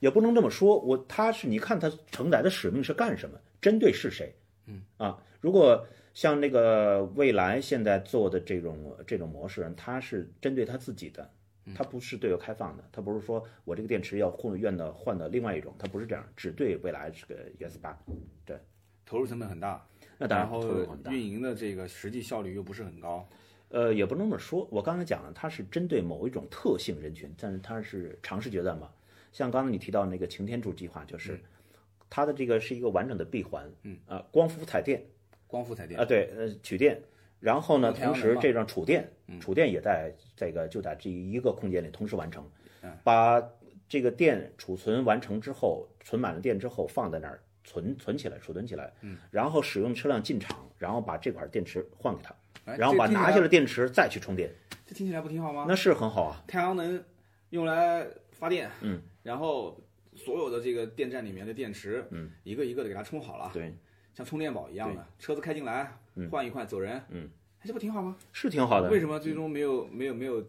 也不能这么说。我他是你看他承载的使命是干什么？针对是谁？嗯啊，如果像那个蔚来现在做的这种这种模式，它是针对他自己的，它不是对外开放的，它不是说我这个电池要换愿的换的另外一种，它不是这样，只对未来这个 ES 八，对，投入成本很大，那当然，然后运营的这个实际效率又不是很高。呃，也不能这么说。我刚才讲了，它是针对某一种特性人群，但是它是尝试阶段嘛。像刚才你提到那个擎天柱计划，就是它的这个是一个完整的闭环，嗯啊，光伏彩电，光伏彩电啊，对，呃，取电，然后呢，同时这张储电，储电也在这个就在这一个空间里同时完成，把这个电储存完成之后，存满了电之后放在那儿存存起来，储存起来，嗯，然后使用车辆进场，然后把这块电池换给他。然后把拿下了电池再去充电，这听起来不挺好吗？那是很好啊。太阳能用来发电，嗯，然后所有的这个电站里面的电池，嗯，一个一个的给它充好了，对，像充电宝一样的，车子开进来，换一换走人，嗯，这不挺好吗？是挺好的。为什么最终没有没有没有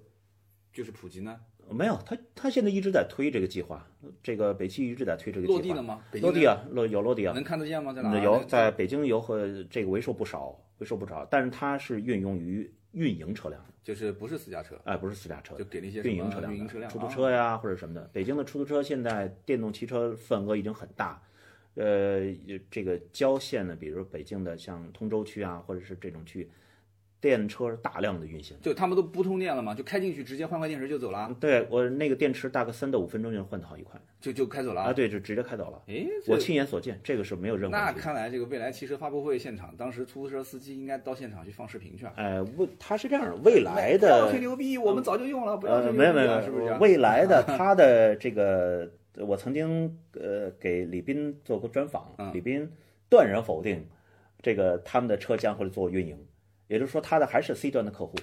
就是普及呢？没有，他他现在一直在推这个计划，这个北汽一直在推这个计划。落地了吗？落地啊，落有落地啊，能看得见吗？在哪？有，在北京有和这个为数不少，为数不着，但是它是运用于。运营车辆就是不是私家车，哎，不是私家车，就给那些运营车辆、运营车辆、出租车呀或者什么的。北京的出租车现在电动汽车份额已经很大，呃，这个郊县呢，比如北京的像通州区啊，或者是这种区。电车大量的运行，就他们都不通电了嘛？就开进去直接换块电池就走了？对我那个电池大概三到五分钟就能换好一块，就就开走了啊？对，就直接开走了。哎，我亲眼所见，这个是没有任何。那看来这个未来汽车发布会现场，当时出租车司机应该到现场去放视频去。哎，未他是这样，未来的吹牛逼，我们早就用了，不要吹牛逼，没有没有，是不是？未来的他的这个，我曾经呃给李斌做过专访，李斌断然否定这个他们的车将会做运营。也就是说，他的还是 C 端的客户，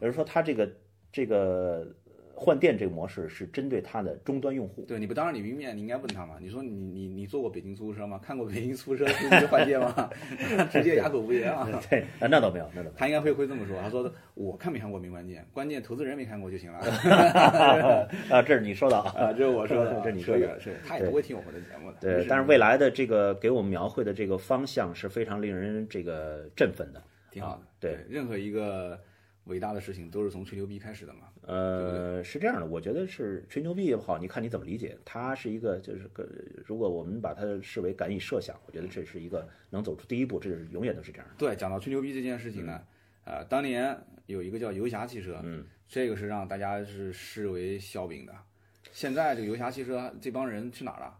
也就是说，他这个这个换电这个模式是针对他的终端用户。对，你不当着李明面，你应该问他嘛？你说你你你坐过北京出租车吗？看过北京出租车司机换电吗？直接哑口无言啊！对，那倒没有，那倒他应该会会这么说。他说：“我看没看过没关键，关键投资人没看过就行了。”啊，这是你说的啊，这是我说的，这是你说的，是他也不会听我们的节目的。对，但是未来的这个给我们描绘的这个方向是非常令人这个振奋的。挺好的，对，任何一个伟大的事情都是从吹牛逼开始的嘛。呃，是这样的，我觉得是吹牛逼也好，你看你怎么理解。它是一个，就是个，如果我们把它视为敢以设想，我觉得这是一个能走出第一步，这是永远都是这样的。对，讲到吹牛逼这件事情呢，呃，当年有一个叫游侠汽车，嗯，这个是让大家是视为笑柄的。现在这个游侠汽车这帮人去哪儿了？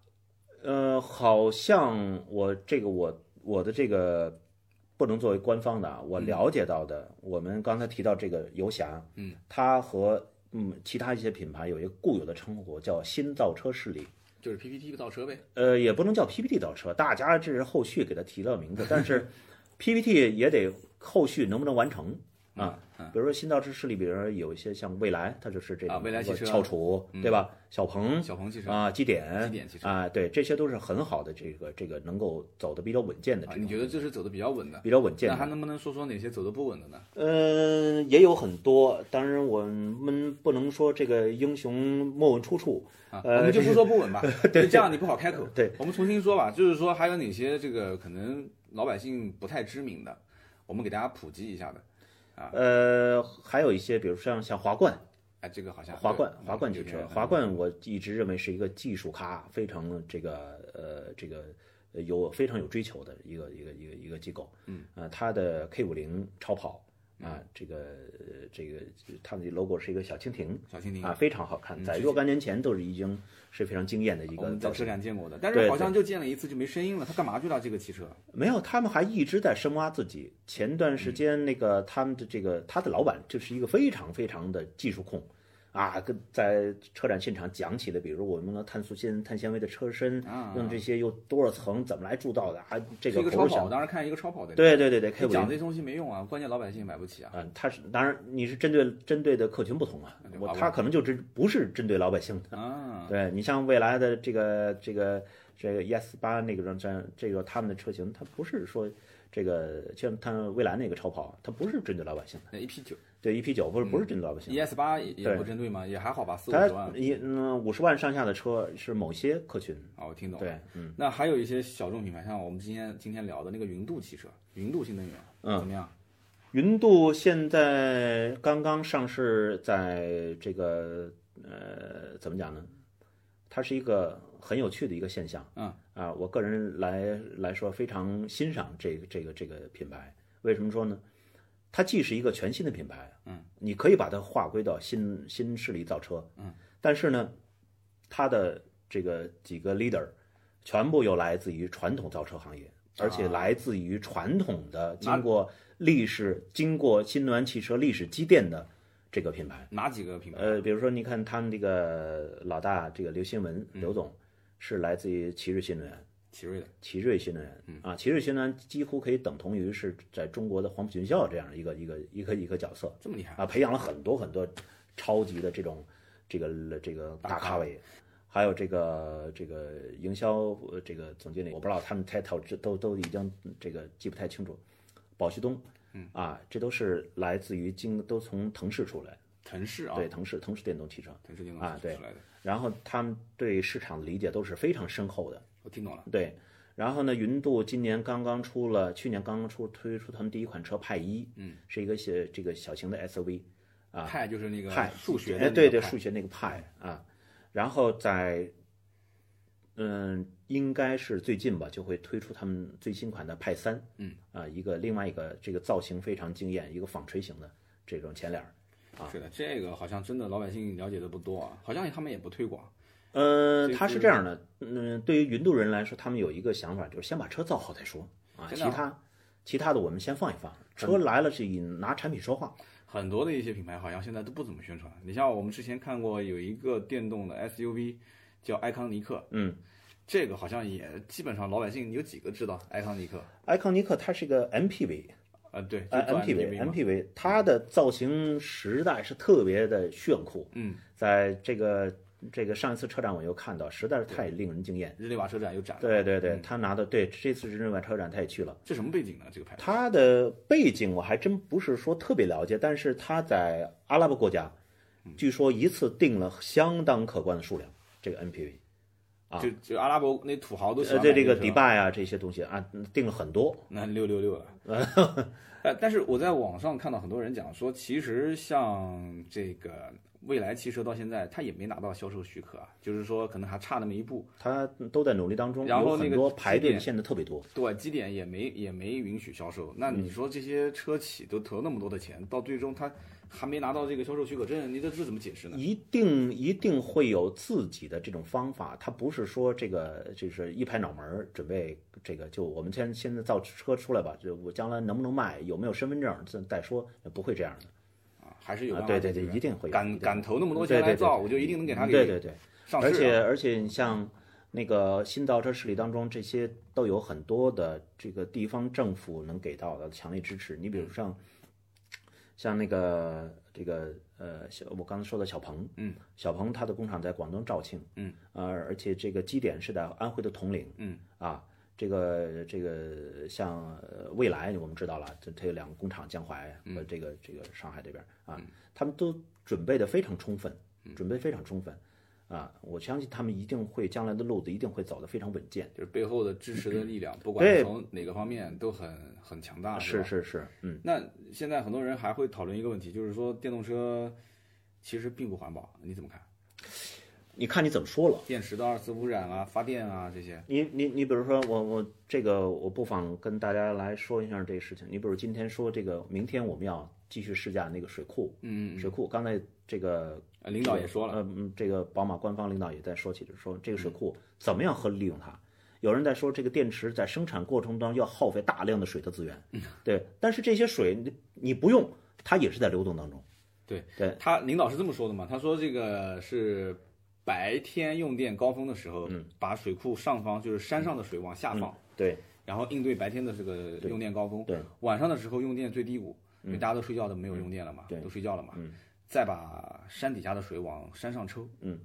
呃，好像我这个我我的这个。不能作为官方的啊，我了解到的，我们刚才提到这个游侠，嗯，它和嗯其他一些品牌有一个固有的称呼，叫新造车势力，就是 PPT 造车呗。呃，也不能叫 PPT 造车，大家这是后续给它提了名字，但是 PPT 也得后续能不能完成啊，比如说新造车势力，比如说有一些像蔚来，它就是这个蔚来汽车、翘楚，对吧？小鹏、小鹏汽车啊，基点、基点汽车啊，对，这些都是很好的这个这个能够走的比较稳健的。你觉得这是走的比较稳的？比较稳健。那还能不能说说哪些走的不稳的呢？呃，也有很多。当然，我们不能说这个英雄莫问出处啊，我们就不说不稳吧。对，这样你不好开口。对，我们重新说吧，就是说还有哪些这个可能老百姓不太知名的，我们给大家普及一下的。啊，呃，还有一些，比如像像华冠，哎，这个好像华冠，华冠汽车，华冠，我一直认为是一个技术咖，非常这个呃这个有非常有追求的一个一个一个一个机构。嗯，呃，它的 K 五零超跑啊，这个这个他们的 logo 是一个小蜻蜓，小蜻蜓啊，非常好看，在若干年前都是已经。是非常惊艳的一个，在车展见过的，但是好像就见了一次就没声音了。他干嘛去了？这个汽车没有，他们还一直在深挖自己。前段时间那个他们的这个他的老板就是一个非常非常的技术控。啊，跟在车展现场讲起的，比如我们的碳素纤碳纤维的车身，用这些有多少层，怎么来铸造的啊？这个超跑，当时看一个超跑的。对对对对，讲这东西没用啊，关键老百姓买不起啊。嗯，他是当然你是针对针对的客群不同啊，我他可能就针不是针对老百姓的啊。对你像未来的这个这个这个 ES 八那个这这个他们的车型，它不是说这个像它蔚来那个超跑，它不是针对老百姓的。那 EP 九。对，E P 九不是不是针对老百姓，E S 八也不针对吗？也还好吧，四五十万。一嗯五十万上下的车是某些客群。哦，我听懂了。对，嗯，那还有一些小众品牌，像我们今天今天聊的那个云度汽车，云度新能源，嗯，怎么样？云度现在刚刚上市，在这个呃怎么讲呢？它是一个很有趣的一个现象。嗯啊，我个人来来说非常欣赏这个这个这个品牌。为什么说呢？它既是一个全新的品牌，嗯，你可以把它划归到新新势力造车，嗯，但是呢，它的这个几个 leader 全部又来自于传统造车行业，而且来自于传统的经过历史、经过新能源汽车历史积淀的这个品牌。哪几个品牌？呃，比如说你看他们这个老大，这个刘新文刘总是来自于奇瑞新能源。奇瑞的奇瑞新能源，嗯啊，奇瑞新能源几乎可以等同于是在中国的黄埔军校这样一个一个一个一个角色，这么厉害啊！培养了很多很多超级的这种这个这个大咖位，还有这个这个营销这个总经理，我不知道他们 title 这都都已经这个记不太清楚。宝旭东，嗯啊，这都是来自于京，都从腾势出来，腾势啊，对，腾势腾势电动汽车，腾势电动啊，对，出来的。然后他们对市场的理解都是非常深厚的。我听懂了。对，然后呢，云度今年刚刚出了，去年刚刚出推出他们第一款车派一，嗯，是一个小这个小型的 SUV，啊，派就是那个派数学，哎，对对，数学那个派啊，然后在，嗯，应该是最近吧，就会推出他们最新款的派三，嗯，啊，一个另外一个这个造型非常惊艳，一个纺锤型的这种前脸啊，是的，这个好像真的老百姓了解的不多啊，好像他们也不推广。呃，他是这样的，嗯，对于云度人来说，他们有一个想法，就是先把车造好再说啊，其他其他的我们先放一放，车来了是以拿产品说话。很多的一些品牌好像现在都不怎么宣传。你像我们之前看过有一个电动的 SUV 叫埃康尼克，嗯，这个好像也基本上老百姓有几个知道埃康尼克？埃康尼克它是一个 MPV，啊对，MPV，MPV，它的造型实在是特别的炫酷，嗯，在这个。这个上一次车展我又看到，实在是太令人惊艳。日内瓦车展又展了。对对对，他拿的对这次日内瓦车展他也去了。这什么背景呢？这个牌子？他的背景我还真不是说特别了解，但是他在阿拉伯国家，据说一次订了相当可观的数量。这个 MPV，啊，就就阿拉伯那土豪都喜欢这这个迪拜啊这些东西啊订了很多。那六六六了。呃，但是我在网上看到很多人讲说，其实像这个。蔚来汽车到现在，他也没拿到销售许可啊，就是说可能还差那么一步，他都在努力当中。然后那个排队现在特别多，对，基点也没也没允许销售。那你说这些车企都投那么多的钱，到最终他还没拿到这个销售许可证，你这这怎么解释呢？一定一定会有自己的这种方法，他不是说这个就是一拍脑门准备这个就我们先现在造车出来吧，就我将来能不能卖，有没有身份证再再说，不会这样的。还是有对对对，一定会敢敢投那么多钱来造，我就一定能给他给对对对，而且而且你像那个新造车势力当中，这些都有很多的这个地方政府能给到的强力支持。你比如像像那个这个呃，小我刚才说的小鹏，嗯，小鹏它的工厂在广东肇庆，嗯，呃，而且这个基点是在安徽的铜陵，嗯，啊，这个这个像未来我们知道了，这它有两个工厂，江淮和这个这个上海这边啊，他们都准备的非常充分，准备非常充分。啊，我相信他们一定会将来的路子一定会走得非常稳健，就是背后的支持的力量，不管从哪个方面都很很强大，是是是，嗯。那现在很多人还会讨论一个问题，就是说电动车其实并不环保，你怎么看？你看你怎么说了？电池的二次污染啊，发电啊这些。你你你比如说我我这个我不妨跟大家来说一下这个事情。你比如今天说这个，明天我们要继续试驾那个水库，嗯，水库刚才这个。领导也说了，嗯，这个宝马官方领导也在说起，就是说这个水库怎么样合理利用它。有人在说这个电池在生产过程当中要耗费大量的水的资源，对，但是这些水你你不用，它也是在流动当中。对对，他领导是这么说的嘛？他说这个是白天用电高峰的时候，把水库上方就是山上的水往下放，对，然后应对白天的这个用电高峰。对，晚上的时候用电最低谷，因为大家都睡觉都没有用电了嘛，对，都睡觉了嘛。嗯。再把山底下的水往山上抽。嗯，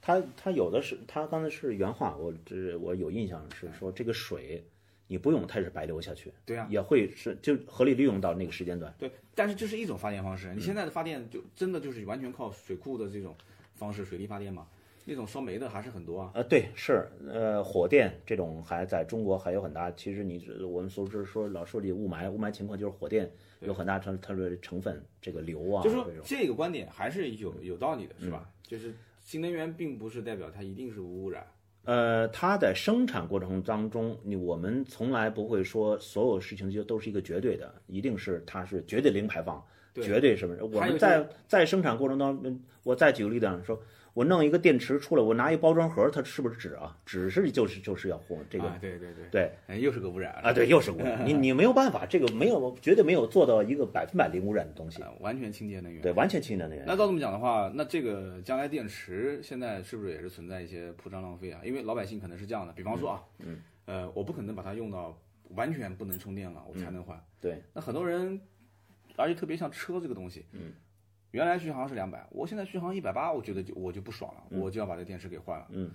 他他有的是，他刚才是原话，我这我有印象是说这个水你不用它是白流下去。对啊，也会是就合理利用到那个时间段。对，但是这是一种发电方式。你现在的发电就真的就是完全靠水库的这种方式水力发电嘛？那种烧煤的还是很多啊。呃，对，是呃火电这种还在中国还有很大。其实你我们所知说老说这雾霾雾霾情况就是火电。有很大成它的成分，这个硫啊，就是说这个观点还是有有道理的，是吧？就是新能源并不是代表它一定是无污染。呃，它在生产过程当中，你我们从来不会说所有事情就都是一个绝对的，一定是它是绝对零排放，绝对是不是？我们在在生产过程当中，我再举个例子说。我弄一个电池出来，我拿一包装盒，它是不是纸啊？纸是就是就是要混这个，对对对对，哎，又是个污染啊！对，又是污染。你你没有办法，这个没有绝对没有做到一个百分百零污染的东西，完全清洁能源。对，完全清洁能源。那照这么讲的话，那这个将来电池现在是不是也是存在一些铺张浪费啊？因为老百姓可能是这样的，比方说啊，嗯，呃，我不可能把它用到完全不能充电了，我才能换。对，那很多人，而且特别像车这个东西，嗯。原来续航是两百，我现在续航一百八，我觉得就我就不爽了，我就要把这电池给换了。嗯，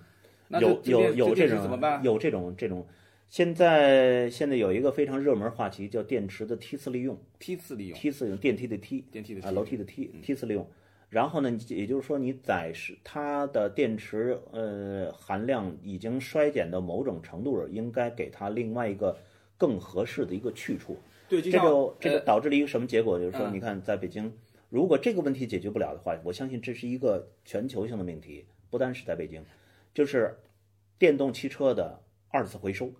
有有有这种怎么办？有这种这种，现在现在有一个非常热门话题叫电池的梯次利用。梯次利用。梯次用电梯的梯。电梯的啊，楼梯的梯。梯次利用。然后呢，也就是说你载是它的电池呃含量已经衰减到某种程度了，应该给它另外一个更合适的一个去处。对，这就这个导致了一个什么结果？就是说，你看在北京。如果这个问题解决不了的话，我相信这是一个全球性的命题，不单是在北京，就是电动汽车的二次回收，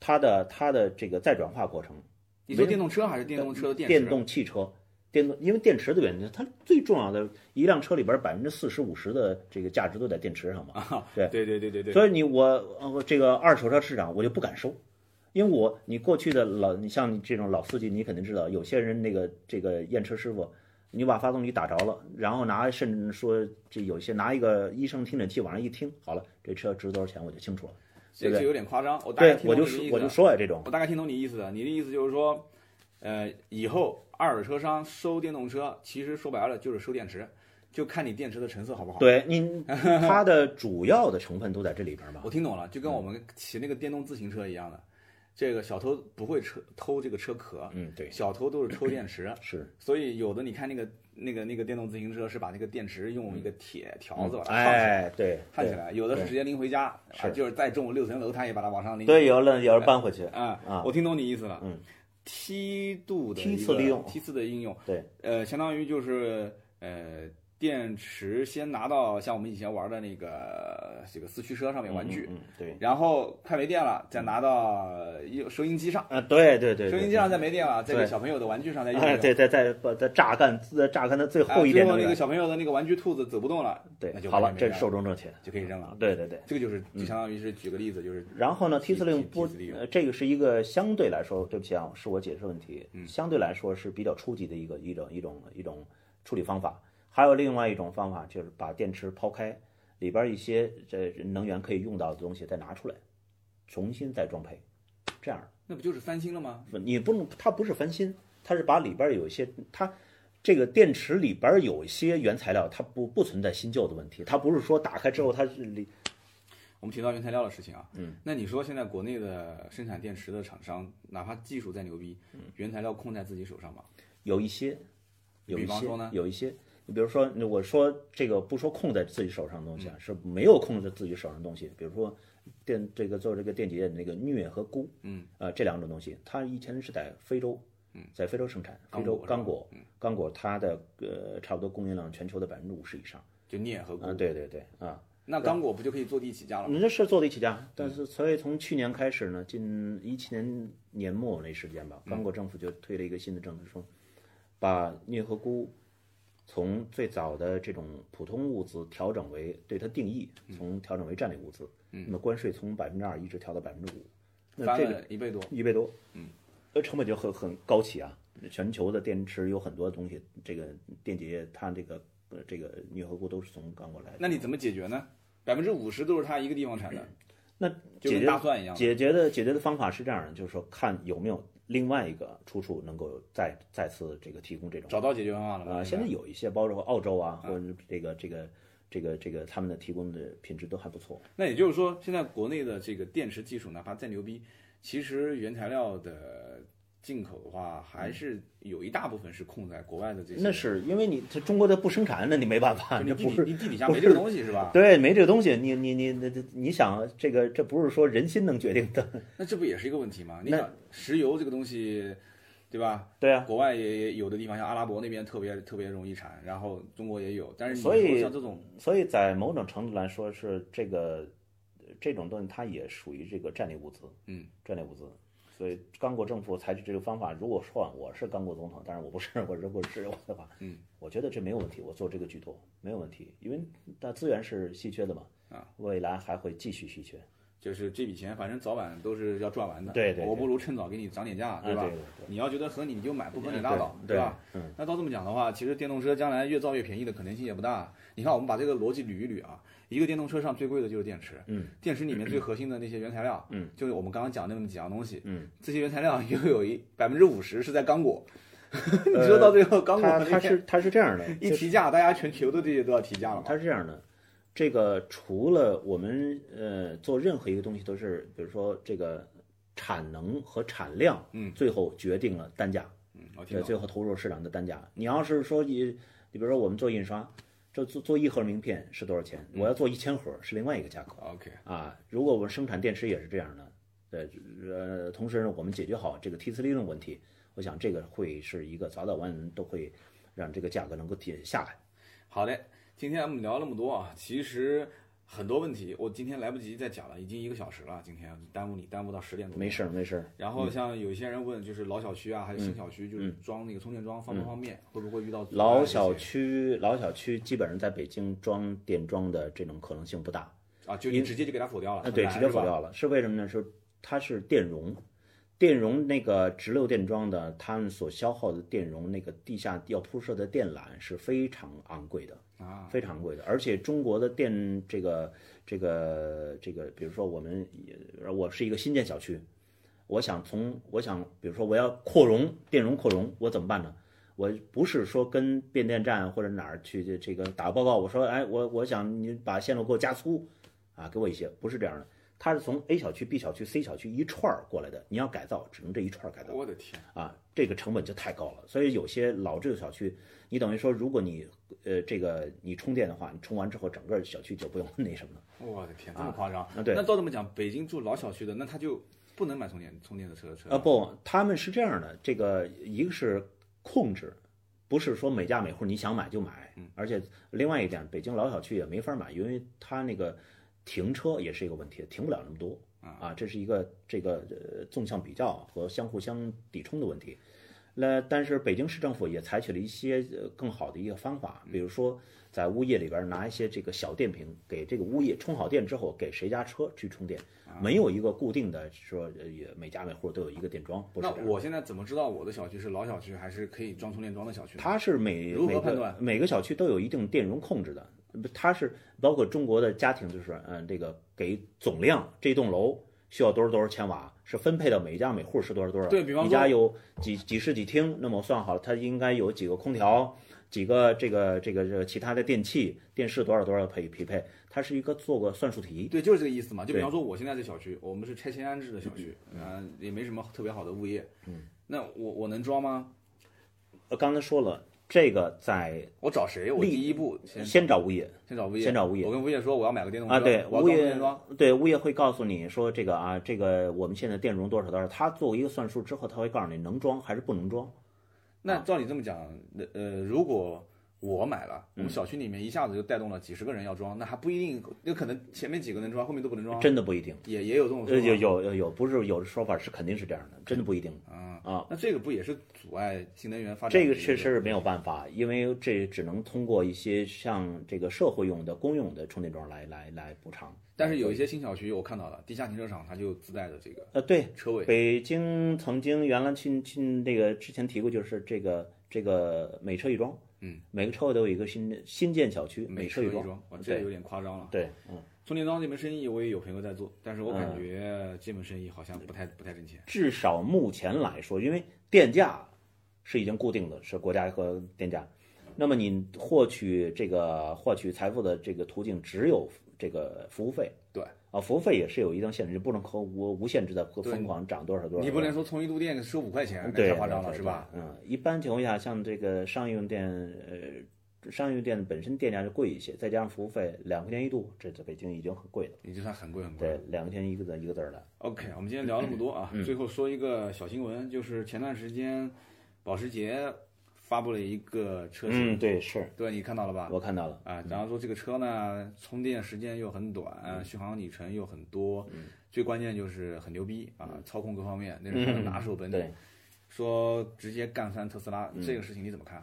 它的它的这个再转化过程。你说电动车还是电动车的电？电动汽车，电动，因为电池的原因，它最重要的一辆车里边百分之四十五十的这个价值都在电池上嘛。对对对对对对。所以你我呃这个二手车市场我就不敢收，因为我你过去的老你像你这种老司机，你肯定知道，有些人那个这个验车师傅。你把发动机打着了，然后拿甚至说这有些拿一个医生听诊器往上一听，好了，这车值多少钱我就清楚了，这个有点夸张。我大概听懂你的意思。我就说呀，这种我大概听懂你意思了。你的意思就是说，呃，以后二手车商收电动车，其实说白了就是收电池，就看你电池的成色好不好。对，你它的主要的成分都在这里边吧？我听懂了，就跟我们骑那个电动自行车一样的。这个小偷不会车偷这个车壳，嗯，对，小偷都是偷电池，是，所以有的你看那个那个那个电动自行车是把那个电池用一个铁条子把它焊起来，对，焊起来，有的是直接拎回家，是，就是再重六层楼他也把它往上拎，对，有了有人搬回去，啊啊，我听懂你意思了，嗯，梯度的梯次利用，梯次的应用，对，呃，相当于就是呃。电池先拿到像我们以前玩的那个这个四驱车上面玩具，对，然后快没电了，再拿到收音机上，啊，对对对，收音机上再没电了，再给小朋友的玩具上再用，对，再再把再榨干，再榨干的最后一点，最后那个小朋友的那个玩具兔子走不动了，对，那就好了，这是寿终正寝，就可以扔了，对对对，这个就是就相当于是举个例子，就是。然后呢，T 四零不，这个是一个相对来说，对不起啊，是我解释问题，相对来说是比较初级的一个一种一种一种处理方法。还有另外一种方法，就是把电池抛开，里边一些这能源可以用到的东西再拿出来，重新再装配，这样那不就是翻新了吗？你不能，它不是翻新，它是把里边有一些它这个电池里边有一些原材料，它不不存在新旧的问题，它不是说打开之后它是里。我们提到原材料的事情啊，嗯，那你说现在国内的生产电池的厂商，哪怕技术再牛逼，原材料控在自己手上吗？有一些，有一些，有一些。你比如说，我说这个不说控在自己手上的东西啊，是没有控制自己手上的东西。比如说电这个做这个电解液的那个镍和钴，嗯，呃这两种东西，它以前是在非洲，在非洲生产，非洲刚果，刚果它的呃差不多供应量全球的百分之五十以上，就镍和钴，啊对对对啊。那刚果不就可以坐地起价了？吗？那是坐地起价，但是所以从去年开始呢，近一七年年末那时间吧，刚果政府就推了一个新的政策，说把镍和钴从最早的这种普通物资调整为对它定义，从调整为战略物资。那么关税从百分之二一直调到百分之五，那这个一倍多，一倍多。嗯，那成本就很很高起啊。全球的电池有很多东西，这个电解液它这个。这个镍合钴都是从刚果来的，那你怎么解决呢？百分之五十都是它一个地方产的，那就跟大蒜一样。解决的解决的方法是这样的，就是说看有没有另外一个出处能够再再次这个提供这种。找到解决方案了吗？啊，现在有一些，包括澳洲啊，或者这个这个这个这个他们的提供的品质都还不错。那也就是说，现在国内的这个电池技术哪怕再牛逼，其实原材料的。进口的话，还是有一大部分是控在国外的这些。那是因为你这中国的不生产，那你没办法，你不是你地底下没这个东西是吧？对，没这个东西，你你你那你想这个，这不是说人心能决定的。那这不也是一个问题吗？你想石油这个东西，对吧？对啊，国外也有的地方，像阿拉伯那边特别特别容易产，然后中国也有，但是所以像这种，所以在某种程度来说是这个这种东西，它也属于这个战略物资，嗯，战略物资。所以，刚果政府采取这个方法，如果说我是刚果总统，但是我不是，我如果是我的话，嗯，我觉得这没有问题，我做这个举动没有问题，因为它资源是稀缺的嘛，啊，未来还会继续稀缺，就是这笔钱反正早晚都是要赚完的，对对，我不如趁早给你涨点价，对吧？你要觉得合理你就买，不合理拉倒，对吧？嗯，那照这么讲的话，其实电动车将来越造越便宜的可能性也不大。你看，我们把这个逻辑捋一捋啊。一个电动车上最贵的就是电池，嗯，电池里面最核心的那些原材料，嗯，就是我们刚刚讲那么几样东西，嗯，这些原材料又有一百分之五十是在刚果，你说到最后刚果它是它是这样的，一提价，大家全球的这些都要提价了。它是这样的，这个除了我们呃做任何一个东西都是，比如说这个产能和产量，嗯，最后决定了单价，嗯，对，最后投入市场的单价。你要是说你，你比如说我们做印刷。这做做一盒名片是多少钱？我要做一千盒是另外一个价格。OK 啊，如果我们生产电池也是这样的，呃呃，同时呢，我们解决好这个梯次利用问题，我想这个会是一个早早晚晚都会让这个价格能够跌下来。好嘞，今天我们聊那么多啊，其实。很多问题，我今天来不及再讲了，已经一个小时了。今天耽误你，耽误到十点多。没事儿，没事儿。然后像有些人问，就是老小区啊，还有新小区，就是装那个充电桩方不方便，会不会遇到？老小区，老小区基本上在北京装电桩的这种可能性不大啊，就你直接就给它否掉了。啊，对，直接否掉了。是为什么呢？是它是电容，电容那个直流电桩的，他们所消耗的电容那个地下要铺设的电缆是非常昂贵的。啊，非常贵的，而且中国的电这个这个这个，比如说我们，我是一个新建小区，我想从我想，比如说我要扩容电容扩容，我怎么办呢？我不是说跟变电站或者哪儿去这个打个报告，我说哎，我我想你把线路给我加粗，啊，给我一些，不是这样的。它是从 A 小区、B 小区、C 小区一串儿过来的，你要改造，只能这一串儿改造。我的天啊，这个成本就太高了。所以有些老这个小区，你等于说，如果你呃这个你充电的话，你充完之后，整个小区就不用 那什么了。我的天，这么夸张？啊，对。那照这么讲，北京住老小区的，那他就不能买充电充电的车车？啊不，他们是这样的，这个一个是控制，不是说每家每户你想买就买。嗯。而且另外一点，北京老小区也没法买，因为它那个。停车也是一个问题，停不了那么多啊，这是一个这个呃纵向比较和相互相抵冲的问题。那但是北京市政府也采取了一些呃更好的一个方法，比如说在物业里边拿一些这个小电瓶，给这个物业充好电之后，给谁家车去充电，没有一个固定的说也每家每户都有一个电桩。那我现在怎么知道我的小区是老小区还是可以装充电桩的小区？它是每如何判断？每个小区都有一定电容控制的。它是包括中国的家庭，就是嗯，这个给总量这栋楼需要多少多少千瓦，是分配到每一家每户是多少多少。对比方你家有几几室几厅，那么我算好了，它应该有几个空调，几个这个这个这个其他的电器、电视多少多少配匹配，它是一个做个算术题。对，就是这个意思嘛。就比方说我现在这小区，我们是拆迁安置的小区，啊，也没什么特别好的物业。嗯。那我我能装吗？我刚才说了。这个在我找谁？我第一步先先找物业，先找物业，先找物业。我跟物业说我要买个电动车啊，对，物业对物业会告诉你说这个啊，这个我们现在电容多少多少，他做一个算术之后，他会告诉你能装还是不能装。那照你这么讲，那呃，如果。我买了，我们小区里面一下子就带动了几十个人要装，那还不一定，有可能前面几个能装，后面都不能装。真的不一定，也也有这种说法。有有有有，不是有的说法是肯定是这样的，真的不一定啊啊。那这个不也是阻碍新能源发展？这个确实是没有办法，因为这只能通过一些像这个社会用的公用的充电桩来来来补偿。但是有一些新小区我看到了，地下停车场它就自带的这个呃对车位。北京曾经原来去去那个之前提过，就是这个这个每车一装。嗯，每个车位都有一个新新建小区，每车一装，这有点夸张了。对，嗯，充电桩这门生意我也有朋友在做，但是我感觉这门生意好像不太不太挣钱。至少目前来说，因为电价是已经固定的，是国家和电价，那么你获取这个获取财富的这个途径只有这个服务费。对。啊，服务费也是有一定限制，不能和无无限制的疯狂涨多少多少。你不能说充一度电收五块钱，太夸张了，是吧？嗯，一般情况下，像这个商业用电，呃，商业用电本身电价就贵一些，再加上服务费两块钱一度，这在北京已经很贵了。已经算很贵很贵。对，两块钱一个字一个字的。OK，我们今天聊那么多啊，最后说一个小新闻，就是前段时间保时捷。发布了一个车型，嗯，对，是对，你看到了吧？我看到了啊。然后说这个车呢，充电时间又很短，续航里程又很多，最关键就是很牛逼啊，操控各方面那是他的拿手本领。说直接干翻特斯拉这个事情你怎么看？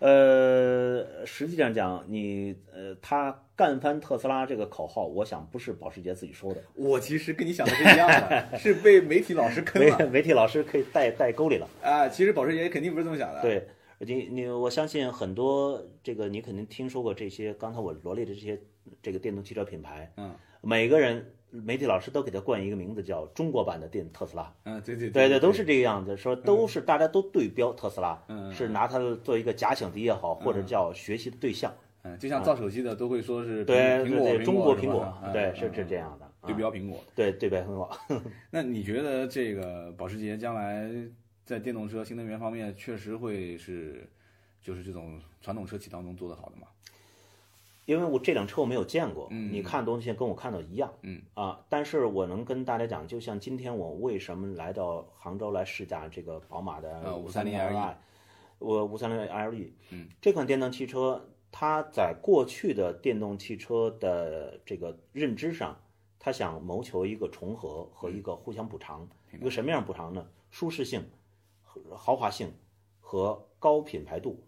呃，实际上讲，你呃，他干翻特斯拉这个口号，我想不是保时捷自己说的。我其实跟你想的是一样的，是被媒体老师坑了。媒体老师可以带带沟里了啊！其实保时捷肯定不是这么想的。对，你你我相信很多这个你肯定听说过这些，刚才我罗列的这些这个电动汽车品牌，嗯，每个人。媒体老师都给他冠一个名字，叫中国版的电特斯拉。嗯，对对对对，都是这个样子，说都是大家都对标特斯拉，嗯，是拿它做一个假想敌也好，或者叫学习的对象。嗯，就像造手机的都会说是对苹果，中国苹果，对，是是这样的，对标苹果，对对标苹果。那你觉得这个保时捷将来在电动车、新能源方面确实会是就是这种传统车企当中做得好的吗？因为我这辆车我没有见过，你看东西跟我看到一样，嗯。啊，但是我能跟大家讲，就像今天我为什么来到杭州来试驾这个宝马的五三零 Li，我五三零 LE，嗯，这款电动汽车，它在过去的电动汽车的这个认知上，他想谋求一个重合和一个互相补偿，一个什么样补偿呢？舒适性、豪华性和高品牌度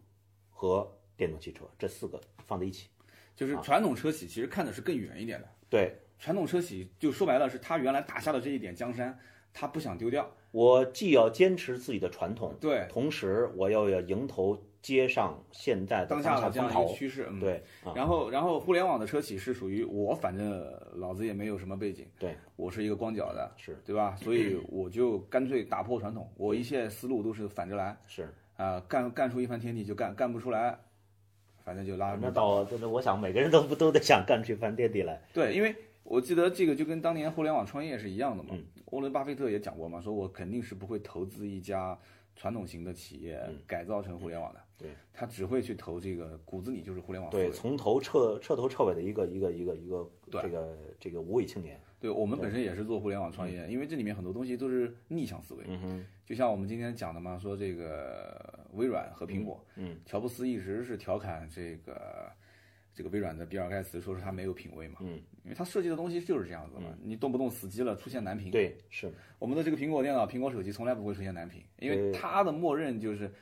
和电动汽车这四个放在一起。就是传统车企其实看的是更远一点的，对，传统车企就说白了是他原来打下的这一点江山，他不想丢掉。我既要坚持自己的传统，对，同时我又要迎头接上现在的当下的这样一个趋势，对。然后，然后互联网的车企是属于我，反正老子也没有什么背景，对我是一个光脚的，是对吧？所以我就干脆打破传统，我一切思路都是反着来，是啊，干干出一番天地就干，干不出来。反正就拉那倒，真的，我想每个人都不都得想干出一番天地来。对，因为我记得这个就跟当年互联网创业是一样的嘛。沃伦巴菲特也讲过嘛，说我肯定是不会投资一家传统型的企业改造成互联网的。对，他只会去投这个骨子里就是互联网。对，从头彻彻头彻尾的一个一个一个一个这个这个无畏青年。对我们本身也是做互联网创业，因为这里面很多东西都是逆向思维。嗯。哼，就像我们今天讲的嘛，说这个微软和苹果，嗯，乔布斯一直是调侃这个这个微软的比尔盖茨，说是他没有品味嘛，嗯，因为他设计的东西就是这样子嘛，你动不动死机了，出现难屏，对，是。我们的这个苹果电脑、苹果手机从来不会出现难屏，因为它的默认就是，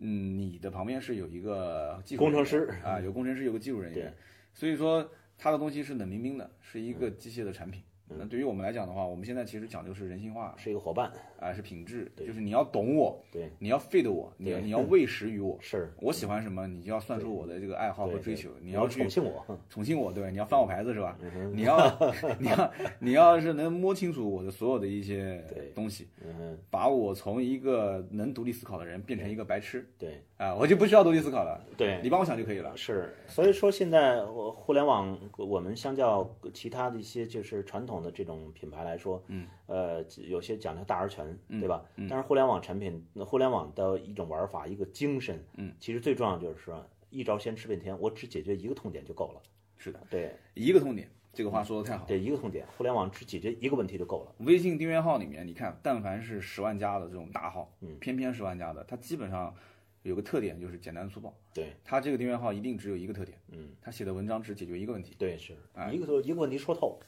嗯，你的旁边是有一个技术工程师。啊，有工程师，有个技术人员，所以说他的东西是冷冰冰的，是一个机械的产品。那对于我们来讲的话，我们现在其实讲究是人性化，是一个伙伴，啊，是品质，就是你要懂我，对，你要 feed 我，你要你要喂食于我，是我喜欢什么，你就要算出我的这个爱好和追求，你要去宠幸我，宠幸我，对，你要翻我牌子是吧？你要你要 你要是能摸清楚我的所有的一些东西，把我从一个能独立思考的人变成一个白痴，对，啊，我就不需要独立思考了，对，你帮我想就可以了。是，所以说现在我互联网，我们相较其他的一些就是传统的这种品牌来说，嗯，呃，有些讲究大而全，对吧？嗯，但是互联网产品，互联网的一种玩法，一个精神，嗯，其实最重要就是说，一招先吃遍天，我只解决一个痛点就够了。是的，对，一个痛点，这个话说的太好。对，一个痛点，互联网只解决一个问题就够了。微信订阅号里面，你看，但凡是十万加的这种大号，嗯，偏偏十万加的，它基本上有个特点就是简单粗暴。对，它这个订阅号一定只有一个特点，嗯，它写的文章只解决一个问题。对，是一个一个问题说透，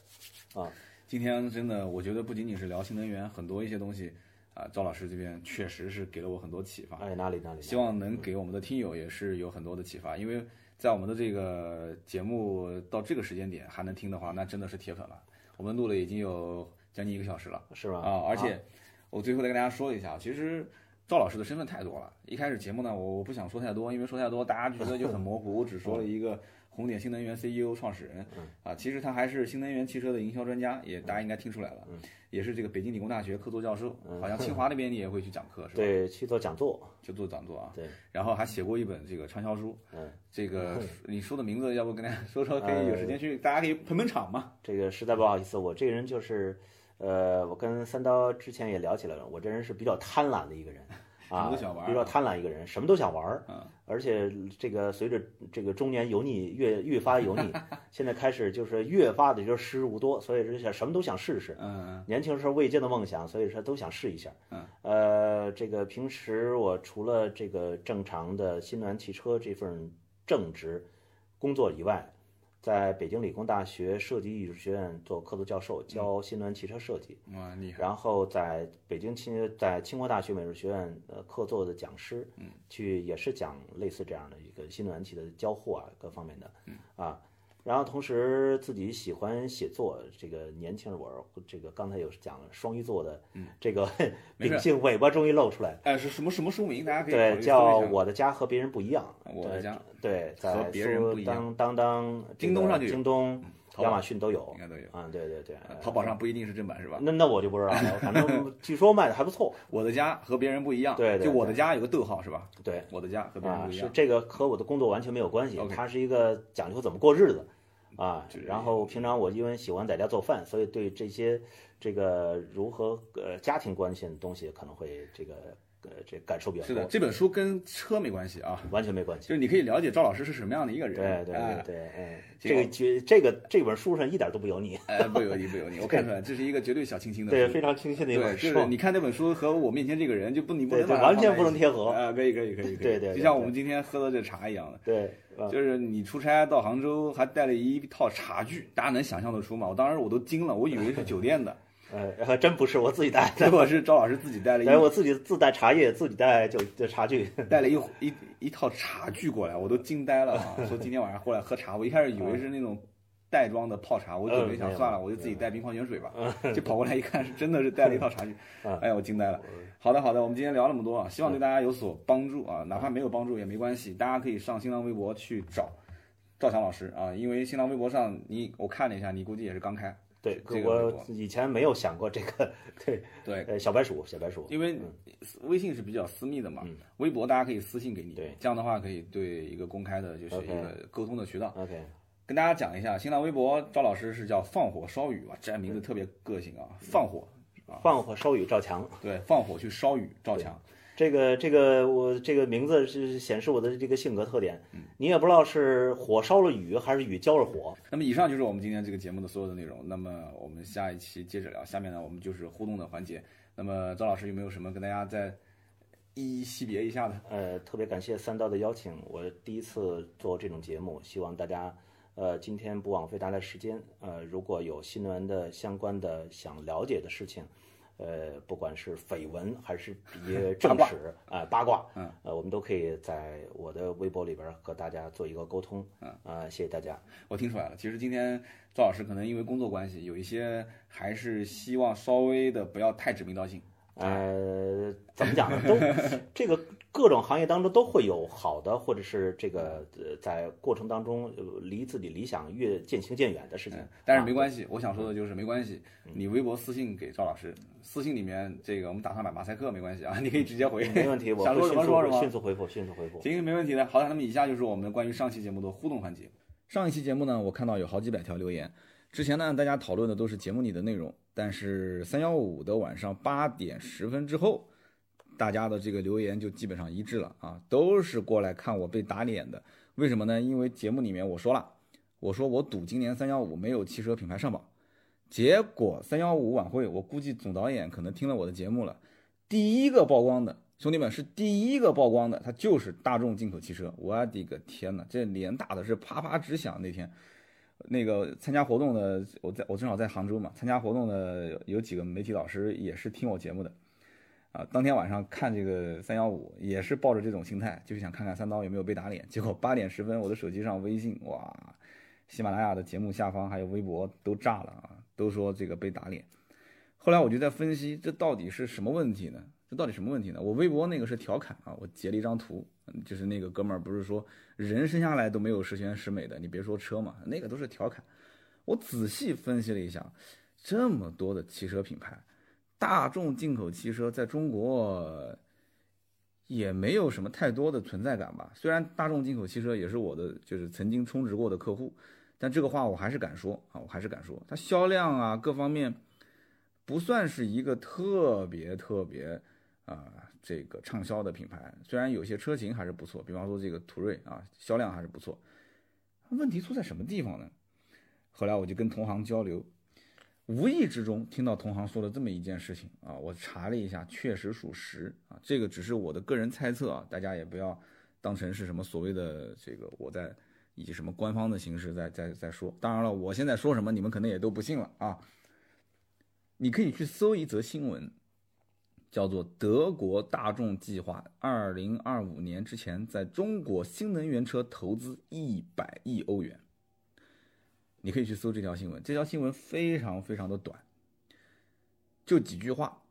啊。今天真的，我觉得不仅仅是聊新能源，很多一些东西啊，赵老师这边确实是给了我很多启发。哎，哪里哪里？希望能给我们的听友也是有很多的启发，因为在我们的这个节目到这个时间点还能听的话，那真的是铁粉了。我们录了已经有将近一个小时了，是吧？啊，而且我最后再跟大家说一下，其实赵老师的身份太多了。一开始节目呢，我我不想说太多，因为说太多大家觉得就很模糊，我只说了一个。红点新能源 CEO 创始人，啊，其实他还是新能源汽车的营销专家，也大家应该听出来了，也是这个北京理工大学客座教授，好像清华那边你也会去讲课是吧？对，去做讲座，去做讲座啊。对，然后还写过一本这个畅销书，嗯，这个你书的名字要不跟大家 说说，可以有时间去，大家可以捧捧场嘛。这个实在不好意思，我这个人就是，呃，我跟三刀之前也聊起来了，我这人是比较贪婪的一个人。啊，比较贪婪一个人，什么都想玩儿，而且这个随着这个中年油腻越越发油腻，现在开始就是越发的就是时日无多，所以说想什么都想试试。嗯，年轻时候未见的梦想，所以说都想试一下。嗯，呃，这个平时我除了这个正常的新能源汽车这份正职工作以外。在北京理工大学设计艺术学院做客座教授，教新能源汽车设计。哇，厉害！然后在北京清在清华大学美术学院呃客座的讲师，嗯，去也是讲类似这样的一个新能源汽车的交互啊各方面的，嗯啊。然后同时自己喜欢写作，这个年轻人我这个刚才有讲了双鱼座的，嗯，这个秉性尾巴终于露出来。哎，是什么什么书名？大家可以对，叫我的家和别人不一样。我的家对，在别人不一样。当当当，京东上就有，京东、亚马逊都有，应该都有啊。对对对，淘宝上不一定是正版是吧？那那我就不知道了，反正 据说卖的还不错。我的家和别人不一样，对，就我的家有个逗号是吧？对，我的家和别人不一样。是这个和我的工作完全没有关系，它是一个讲究怎么过日子。啊，然后平常我因为喜欢在家做饭，所以对这些这个如何呃家庭关系的东西可能会这个呃这感受比较多。是的，这本书跟车没关系啊，完全没关系。就是你可以了解赵老师是什么样的一个人。对对对对，哎，这个绝这个这本书上一点都不油腻。哎，不油腻不油腻，我看出来这是一个绝对小清新的。对，非常清新的一本书。就是你看这本书和我面前这个人就不你不能完全不能贴合。啊，可以可以可以可以。对对，就像我们今天喝的这茶一样的。对。就是你出差到杭州，还带了一套茶具，大家能想象得出吗？我当时我都惊了，我以为是酒店的，呃，还真不是，我自己带，结果是赵老师自己带了，一，我自己自带茶叶，自己带酒的茶具，带了一一一套茶具过来，我都惊呆了啊！说今天晚上过来喝茶，我一开始以为是那种。袋装的泡茶，我准备想算了，我就自己带冰矿泉水吧。就跑过来一看，是真的是带了一套茶具。哎呀，我惊呆了。好的，好的，我们今天聊那么多啊，希望对大家有所帮助啊，哪怕没有帮助也没关系，大家可以上新浪微博去找赵强老师啊，因为新浪微博上你我看了一下，你估计也是刚开。对，这个我以前没有想过这个。对 对，呃，小白鼠，小白鼠。因为微信是比较私密的嘛，微博大家可以私信给你，对，这样的话可以对一个公开的，就是一个沟通的渠道。OK。跟大家讲一下，新浪微博赵老师是叫放火烧雨吧，这名字特别个性啊，放火啊，放火烧雨赵强，对，放火去烧雨赵强，这个这个我这个名字是显示我的这个性格特点，你也不知道是火烧了雨还是雨浇了火。那么以上就是我们今天这个节目的所有的内容，那么我们下一期接着聊，下面呢我们就是互动的环节，那么赵老师有没有什么跟大家再一一惜别一下的？呃，特别感谢三刀的邀请，我第一次做这种节目，希望大家。呃，今天不枉费大家时间。呃，如果有新闻的相关的想了解的事情，呃，不管是绯闻还是一些正史啊八卦，嗯，呃，我们都可以在我的微博里边和大家做一个沟通，嗯啊，谢谢大家。我听出来了，其实今天赵老师可能因为工作关系，有一些还是希望稍微的不要太指名道姓。呃，怎么讲呢？都 这个各种行业当中都会有好的，或者是这个呃，在过程当中离自己理想越渐行渐远的事情。但是没关系，我想说的就是没关系。你微博私信给赵老师，私信里面这个我们打算买马赛克，没关系啊，你可以直接回，没问题。我想说什么说什么，迅速回复，迅速回复。行，没问题的。好的，那么以下就是我们关于上期节目的互动环节。上一期节目呢，我看到有好几百条留言。之前呢，大家讨论的都是节目里的内容。但是三幺五的晚上八点十分之后，大家的这个留言就基本上一致了啊，都是过来看我被打脸的。为什么呢？因为节目里面我说了，我说我赌今年三幺五没有汽车品牌上榜。结果三幺五晚会，我估计总导演可能听了我的节目了，第一个曝光的兄弟们是第一个曝光的，他就是大众进口汽车。我的个天哪，这脸打的是啪啪直响那天。那个参加活动的，我在我正好在杭州嘛，参加活动的有几个媒体老师也是听我节目的，啊，当天晚上看这个三幺五也是抱着这种心态，就是想看看三刀有没有被打脸。结果八点十分，我的手机上微信哇，喜马拉雅的节目下方还有微博都炸了啊，都说这个被打脸。后来我就在分析，这到底是什么问题呢？这到底什么问题呢？我微博那个是调侃啊，我截了一张图。就是那个哥们儿不是说人生下来都没有十全十美的，你别说车嘛，那个都是调侃。我仔细分析了一下，这么多的汽车品牌，大众进口汽车在中国也没有什么太多的存在感吧。虽然大众进口汽车也是我的就是曾经充值过的客户，但这个话我还是敢说啊，我还是敢说，它销量啊各方面不算是一个特别特别啊。这个畅销的品牌，虽然有些车型还是不错，比方说这个途锐啊，销量还是不错。问题出在什么地方呢？后来我就跟同行交流，无意之中听到同行说了这么一件事情啊，我查了一下，确实属实啊。这个只是我的个人猜测啊，大家也不要当成是什么所谓的这个我在以什么官方的形式在在在说。当然了，我现在说什么你们可能也都不信了啊。你可以去搜一则新闻。叫做德国大众计划，二零二五年之前在中国新能源车投资一百亿欧元。你可以去搜这条新闻，这条新闻非常非常的短，就几句话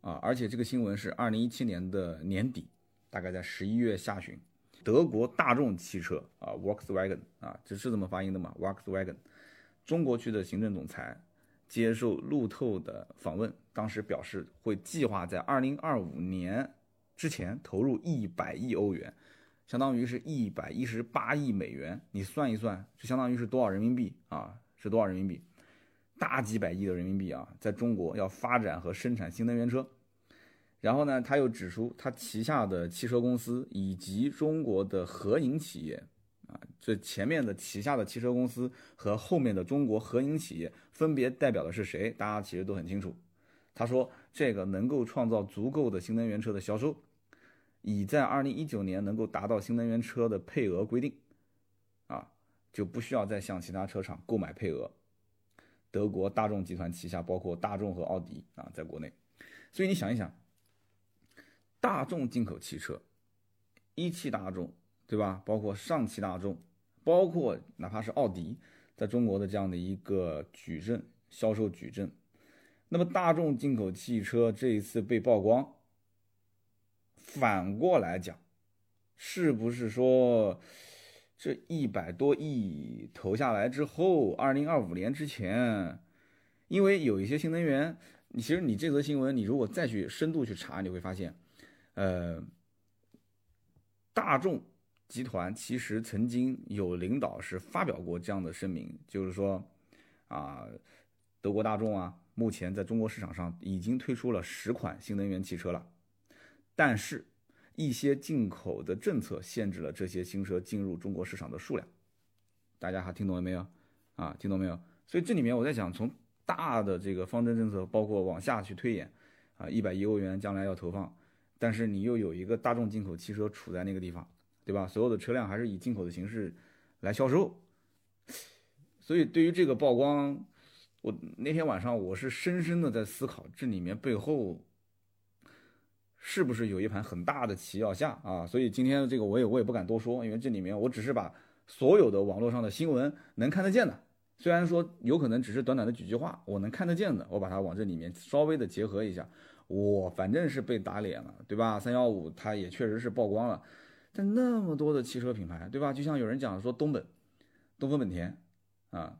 啊！而且这个新闻是二零一七年的年底，大概在十一月下旬，德国大众汽车啊，Volkswagen 啊，这是这么发音的嘛？Volkswagen，中国区的行政总裁。接受路透的访问，当时表示会计划在二零二五年之前投入一百亿欧元，相当于是一百一十八亿美元。你算一算，就相当于是多少人民币啊？是多少人民币？大几百亿的人民币啊！在中国要发展和生产新能源车。然后呢，他又指出，他旗下的汽车公司以及中国的合营企业。啊，这前面的旗下的汽车公司和后面的中国合营企业分别代表的是谁？大家其实都很清楚。他说，这个能够创造足够的新能源车的销售，已在二零一九年能够达到新能源车的配额规定，啊，就不需要再向其他车厂购买配额。德国大众集团旗下包括大众和奥迪啊，在国内，所以你想一想，大众进口汽车，一汽大众。对吧？包括上汽大众，包括哪怕是奥迪，在中国的这样的一个矩阵销售矩阵，那么大众进口汽车这一次被曝光，反过来讲，是不是说这一百多亿投下来之后，二零二五年之前，因为有一些新能源，其实你这则新闻，你如果再去深度去查，你会发现，呃，大众。集团其实曾经有领导是发表过这样的声明，就是说，啊，德国大众啊，目前在中国市场上已经推出了十款新能源汽车了，但是，一些进口的政策限制了这些新车进入中国市场的数量。大家还听懂了没有？啊，听懂没有？所以这里面我在讲，从大的这个方针政策，包括往下去推演，啊，一百亿欧元将来要投放，但是你又有一个大众进口汽车处在那个地方。对吧？所有的车辆还是以进口的形式来销售，所以对于这个曝光，我那天晚上我是深深的在思考，这里面背后是不是有一盘很大的棋要下啊？所以今天这个我也我也不敢多说，因为这里面我只是把所有的网络上的新闻能看得见的，虽然说有可能只是短短的几句话，我能看得见的，我把它往这里面稍微的结合一下。我反正是被打脸了，对吧？三幺五它也确实是曝光了，但那么多的汽车品牌，对吧？就像有人讲说东本、东风本田啊。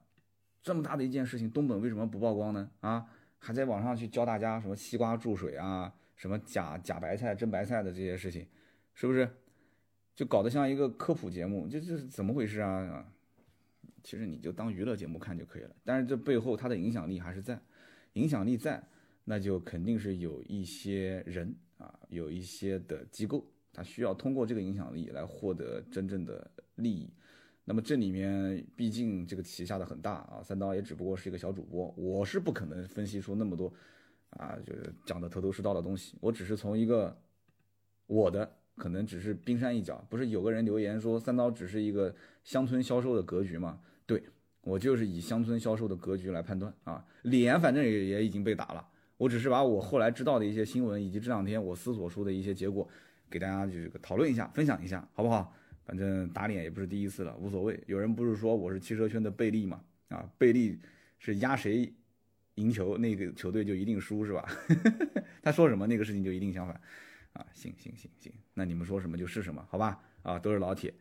这么大的一件事情，东本为什么不曝光呢？啊，还在网上去教大家什么西瓜注水啊，什么假假白菜真白菜的这些事情，是不是？就搞得像一个科普节目，这这是怎么回事啊？其实你就当娱乐节目看就可以了。但是这背后它的影响力还是在，影响力在，那就肯定是有一些人啊，有一些的机构，他需要通过这个影响力来获得真正的利益。那么这里面毕竟这个旗下的很大啊，三刀也只不过是一个小主播，我是不可能分析出那么多啊，就是讲的头头是道的东西。我只是从一个我的可能只是冰山一角，不是有个人留言说三刀只是一个乡村销售的格局吗？对我就是以乡村销售的格局来判断啊，脸反正也也已经被打了，我只是把我后来知道的一些新闻以及这两天我思索出的一些结果给大家就是讨论一下，分享一下，好不好？反正打脸也不是第一次了，无所谓。有人不是说我是汽车圈的贝利嘛？啊，贝利是压谁赢球，那个球队就一定输是吧？他说什么，那个事情就一定相反。啊，行行行行，那你们说什么就是什么，好吧？啊，都是老铁。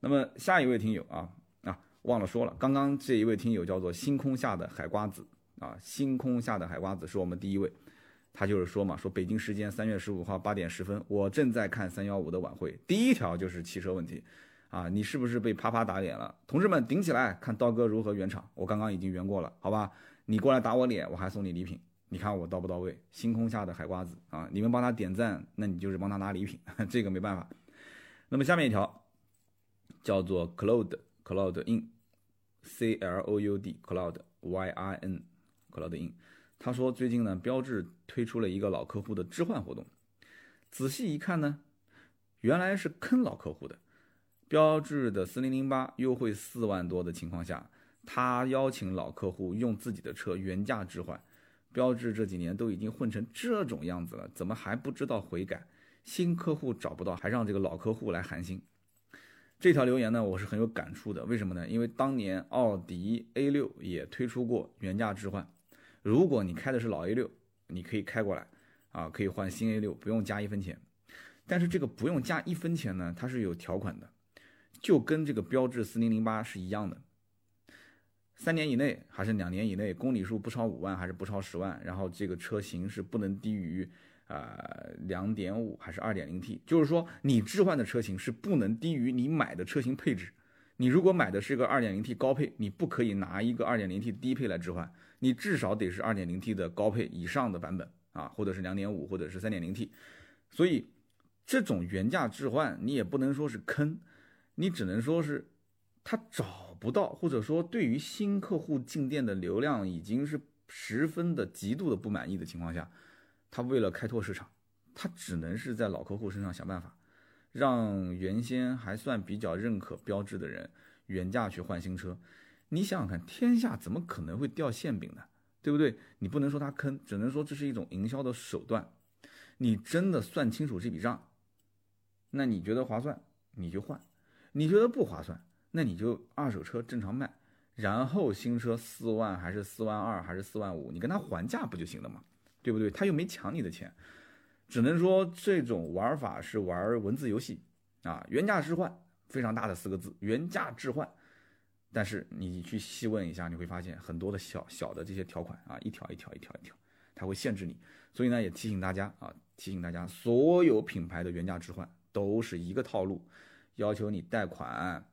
那么下一位听友啊啊，忘了说了，刚刚这一位听友叫做星空下的海瓜子啊，星空下的海瓜子是我们第一位。他就是说嘛，说北京时间三月十五号八点十分，我正在看三幺五的晚会。第一条就是汽车问题，啊，你是不是被啪啪打脸了？同志们顶起来，看刀哥如何圆场。我刚刚已经圆过了，好吧？你过来打我脸，我还送你礼品，你看我到不到位？星空下的海瓜子啊，你们帮他点赞，那你就是帮他拿礼品，这个没办法。那么下面一条叫做 Cloud Cloud In，C L O U D Cloud Y I N Cloud In。他说：“最近呢，标致推出了一个老客户的置换活动。仔细一看呢，原来是坑老客户的。标致的四零零八优惠四万多的情况下，他邀请老客户用自己的车原价置换。标致这几年都已经混成这种样子了，怎么还不知道悔改？新客户找不到，还让这个老客户来寒心。这条留言呢，我是很有感触的。为什么呢？因为当年奥迪 A 六也推出过原价置换。”如果你开的是老 A 六，你可以开过来，啊，可以换新 A 六，不用加一分钱。但是这个不用加一分钱呢，它是有条款的，就跟这个标致四零零八是一样的。三年以内还是两年以内，公里数不超五万还是不超十万，然后这个车型是不能低于啊两点五还是二点零 T，就是说你置换的车型是不能低于你买的车型配置。你如果买的是个 2.0T 高配，你不可以拿一个 2.0T 低配来置换，你至少得是 2.0T 的高配以上的版本啊，或者是2.5或者是 3.0T。所以这种原价置换，你也不能说是坑，你只能说是他找不到，或者说对于新客户进店的流量已经是十分的极度的不满意的情况下，他为了开拓市场，他只能是在老客户身上想办法。让原先还算比较认可标志的人原价去换新车，你想想看，天下怎么可能会掉馅饼呢？对不对？你不能说他坑，只能说这是一种营销的手段。你真的算清楚这笔账，那你觉得划算你就换，你觉得不划算，那你就二手车正常卖，然后新车四万还是四万二还是四万五，你跟他还价不就行了吗？对不对？他又没抢你的钱。只能说这种玩法是玩文字游戏啊，原价置换非常大的四个字，原价置换。但是你去细问一下，你会发现很多的小小的这些条款啊，一条一条一条一条，它会限制你。所以呢，也提醒大家啊，提醒大家，所有品牌的原价置换都是一个套路，要求你贷款，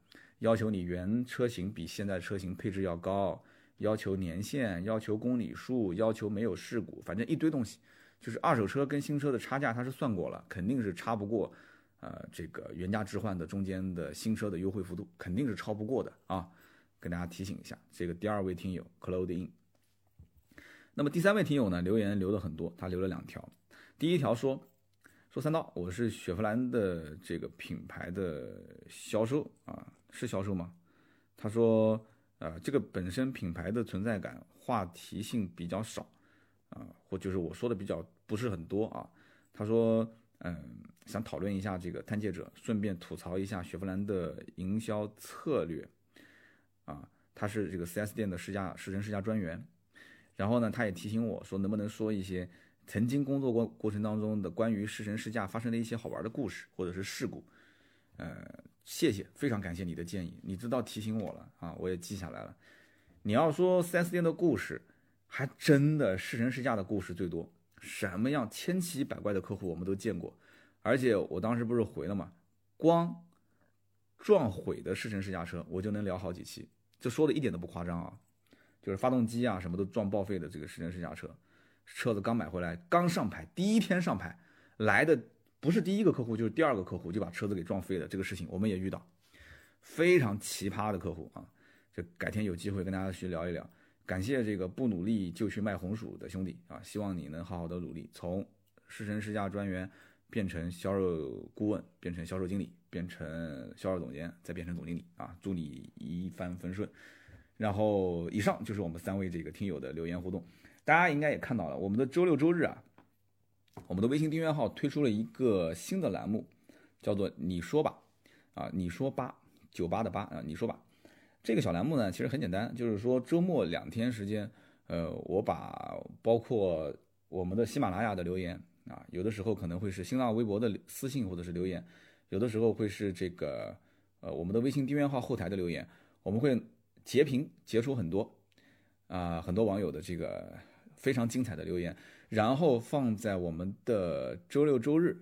要求你原车型比现在车型配置要高，要求年限，要求公里数，要求没有事故，反正一堆东西。就是二手车跟新车的差价，它是算过了，肯定是差不过，呃，这个原价置换的中间的新车的优惠幅度，肯定是超不过的啊！跟大家提醒一下，这个第二位听友 cloud in。那么第三位听友呢，留言留的很多，他留了两条。第一条说说三刀，我是雪佛兰的这个品牌的销售啊，是销售吗？他说，呃，这个本身品牌的存在感、话题性比较少，啊，或就是我说的比较不是很多啊。他说，嗯，想讨论一下这个探界者，顺便吐槽一下雪佛兰的营销策略，啊，他是这个 4S 店的试驾试乘试驾专员，然后呢，他也提醒我说，能不能说一些曾经工作过过程当中的关于试乘试驾发生的一些好玩的故事或者是事故，呃。谢谢，非常感谢你的建议，你知道提醒我了啊，我也记下来了。你要说 4S 店的故事，还真的试乘试驾的故事最多，什么样千奇百怪的客户我们都见过。而且我当时不是回了嘛，光撞毁的试乘试驾车，我就能聊好几期，这说的一点都不夸张啊。就是发动机啊什么都撞报废的这个试乘试驾车，车子刚买回来，刚上牌，第一天上牌来的。不是第一个客户，就是第二个客户就把车子给撞飞了。这个事情我们也遇到，非常奇葩的客户啊！就改天有机会跟大家去聊一聊。感谢这个不努力就去卖红薯的兄弟啊！希望你能好好的努力，从试乘试驾专员变成销售顾问，变成销售经理，变成销售总监，再变成总经理啊！祝你一帆风顺。然后以上就是我们三位这个听友的留言互动，大家应该也看到了，我们的周六周日啊。我们的微信订阅号推出了一个新的栏目，叫做“你说吧”，啊，你说八九八的八啊，你说吧。这个小栏目呢，其实很简单，就是说周末两天时间，呃，我把包括我们的喜马拉雅的留言啊，有的时候可能会是新浪微博的私信或者是留言，有的时候会是这个呃我们的微信订阅号后台的留言，我们会截屏截出很多啊很多网友的这个非常精彩的留言。然后放在我们的周六周日，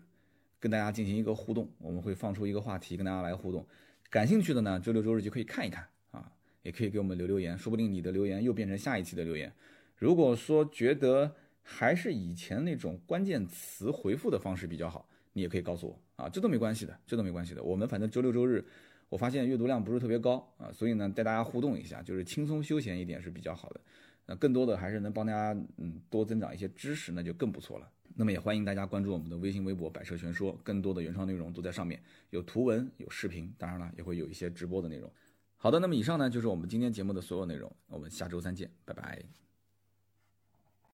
跟大家进行一个互动。我们会放出一个话题跟大家来互动。感兴趣的呢，周六周日就可以看一看啊，也可以给我们留留言，说不定你的留言又变成下一期的留言。如果说觉得还是以前那种关键词回复的方式比较好，你也可以告诉我啊，这都没关系的，这都没关系的。我们反正周六周日，我发现阅读量不是特别高啊，所以呢，带大家互动一下，就是轻松休闲一点是比较好的。那更多的还是能帮大家嗯多增长一些知识，那就更不错了。那么也欢迎大家关注我们的微信、微博“百车全说”，更多的原创内容都在上面，有图文、有视频，当然了也会有一些直播的内容。好的，那么以上呢就是我们今天节目的所有内容，我们下周三见，拜拜。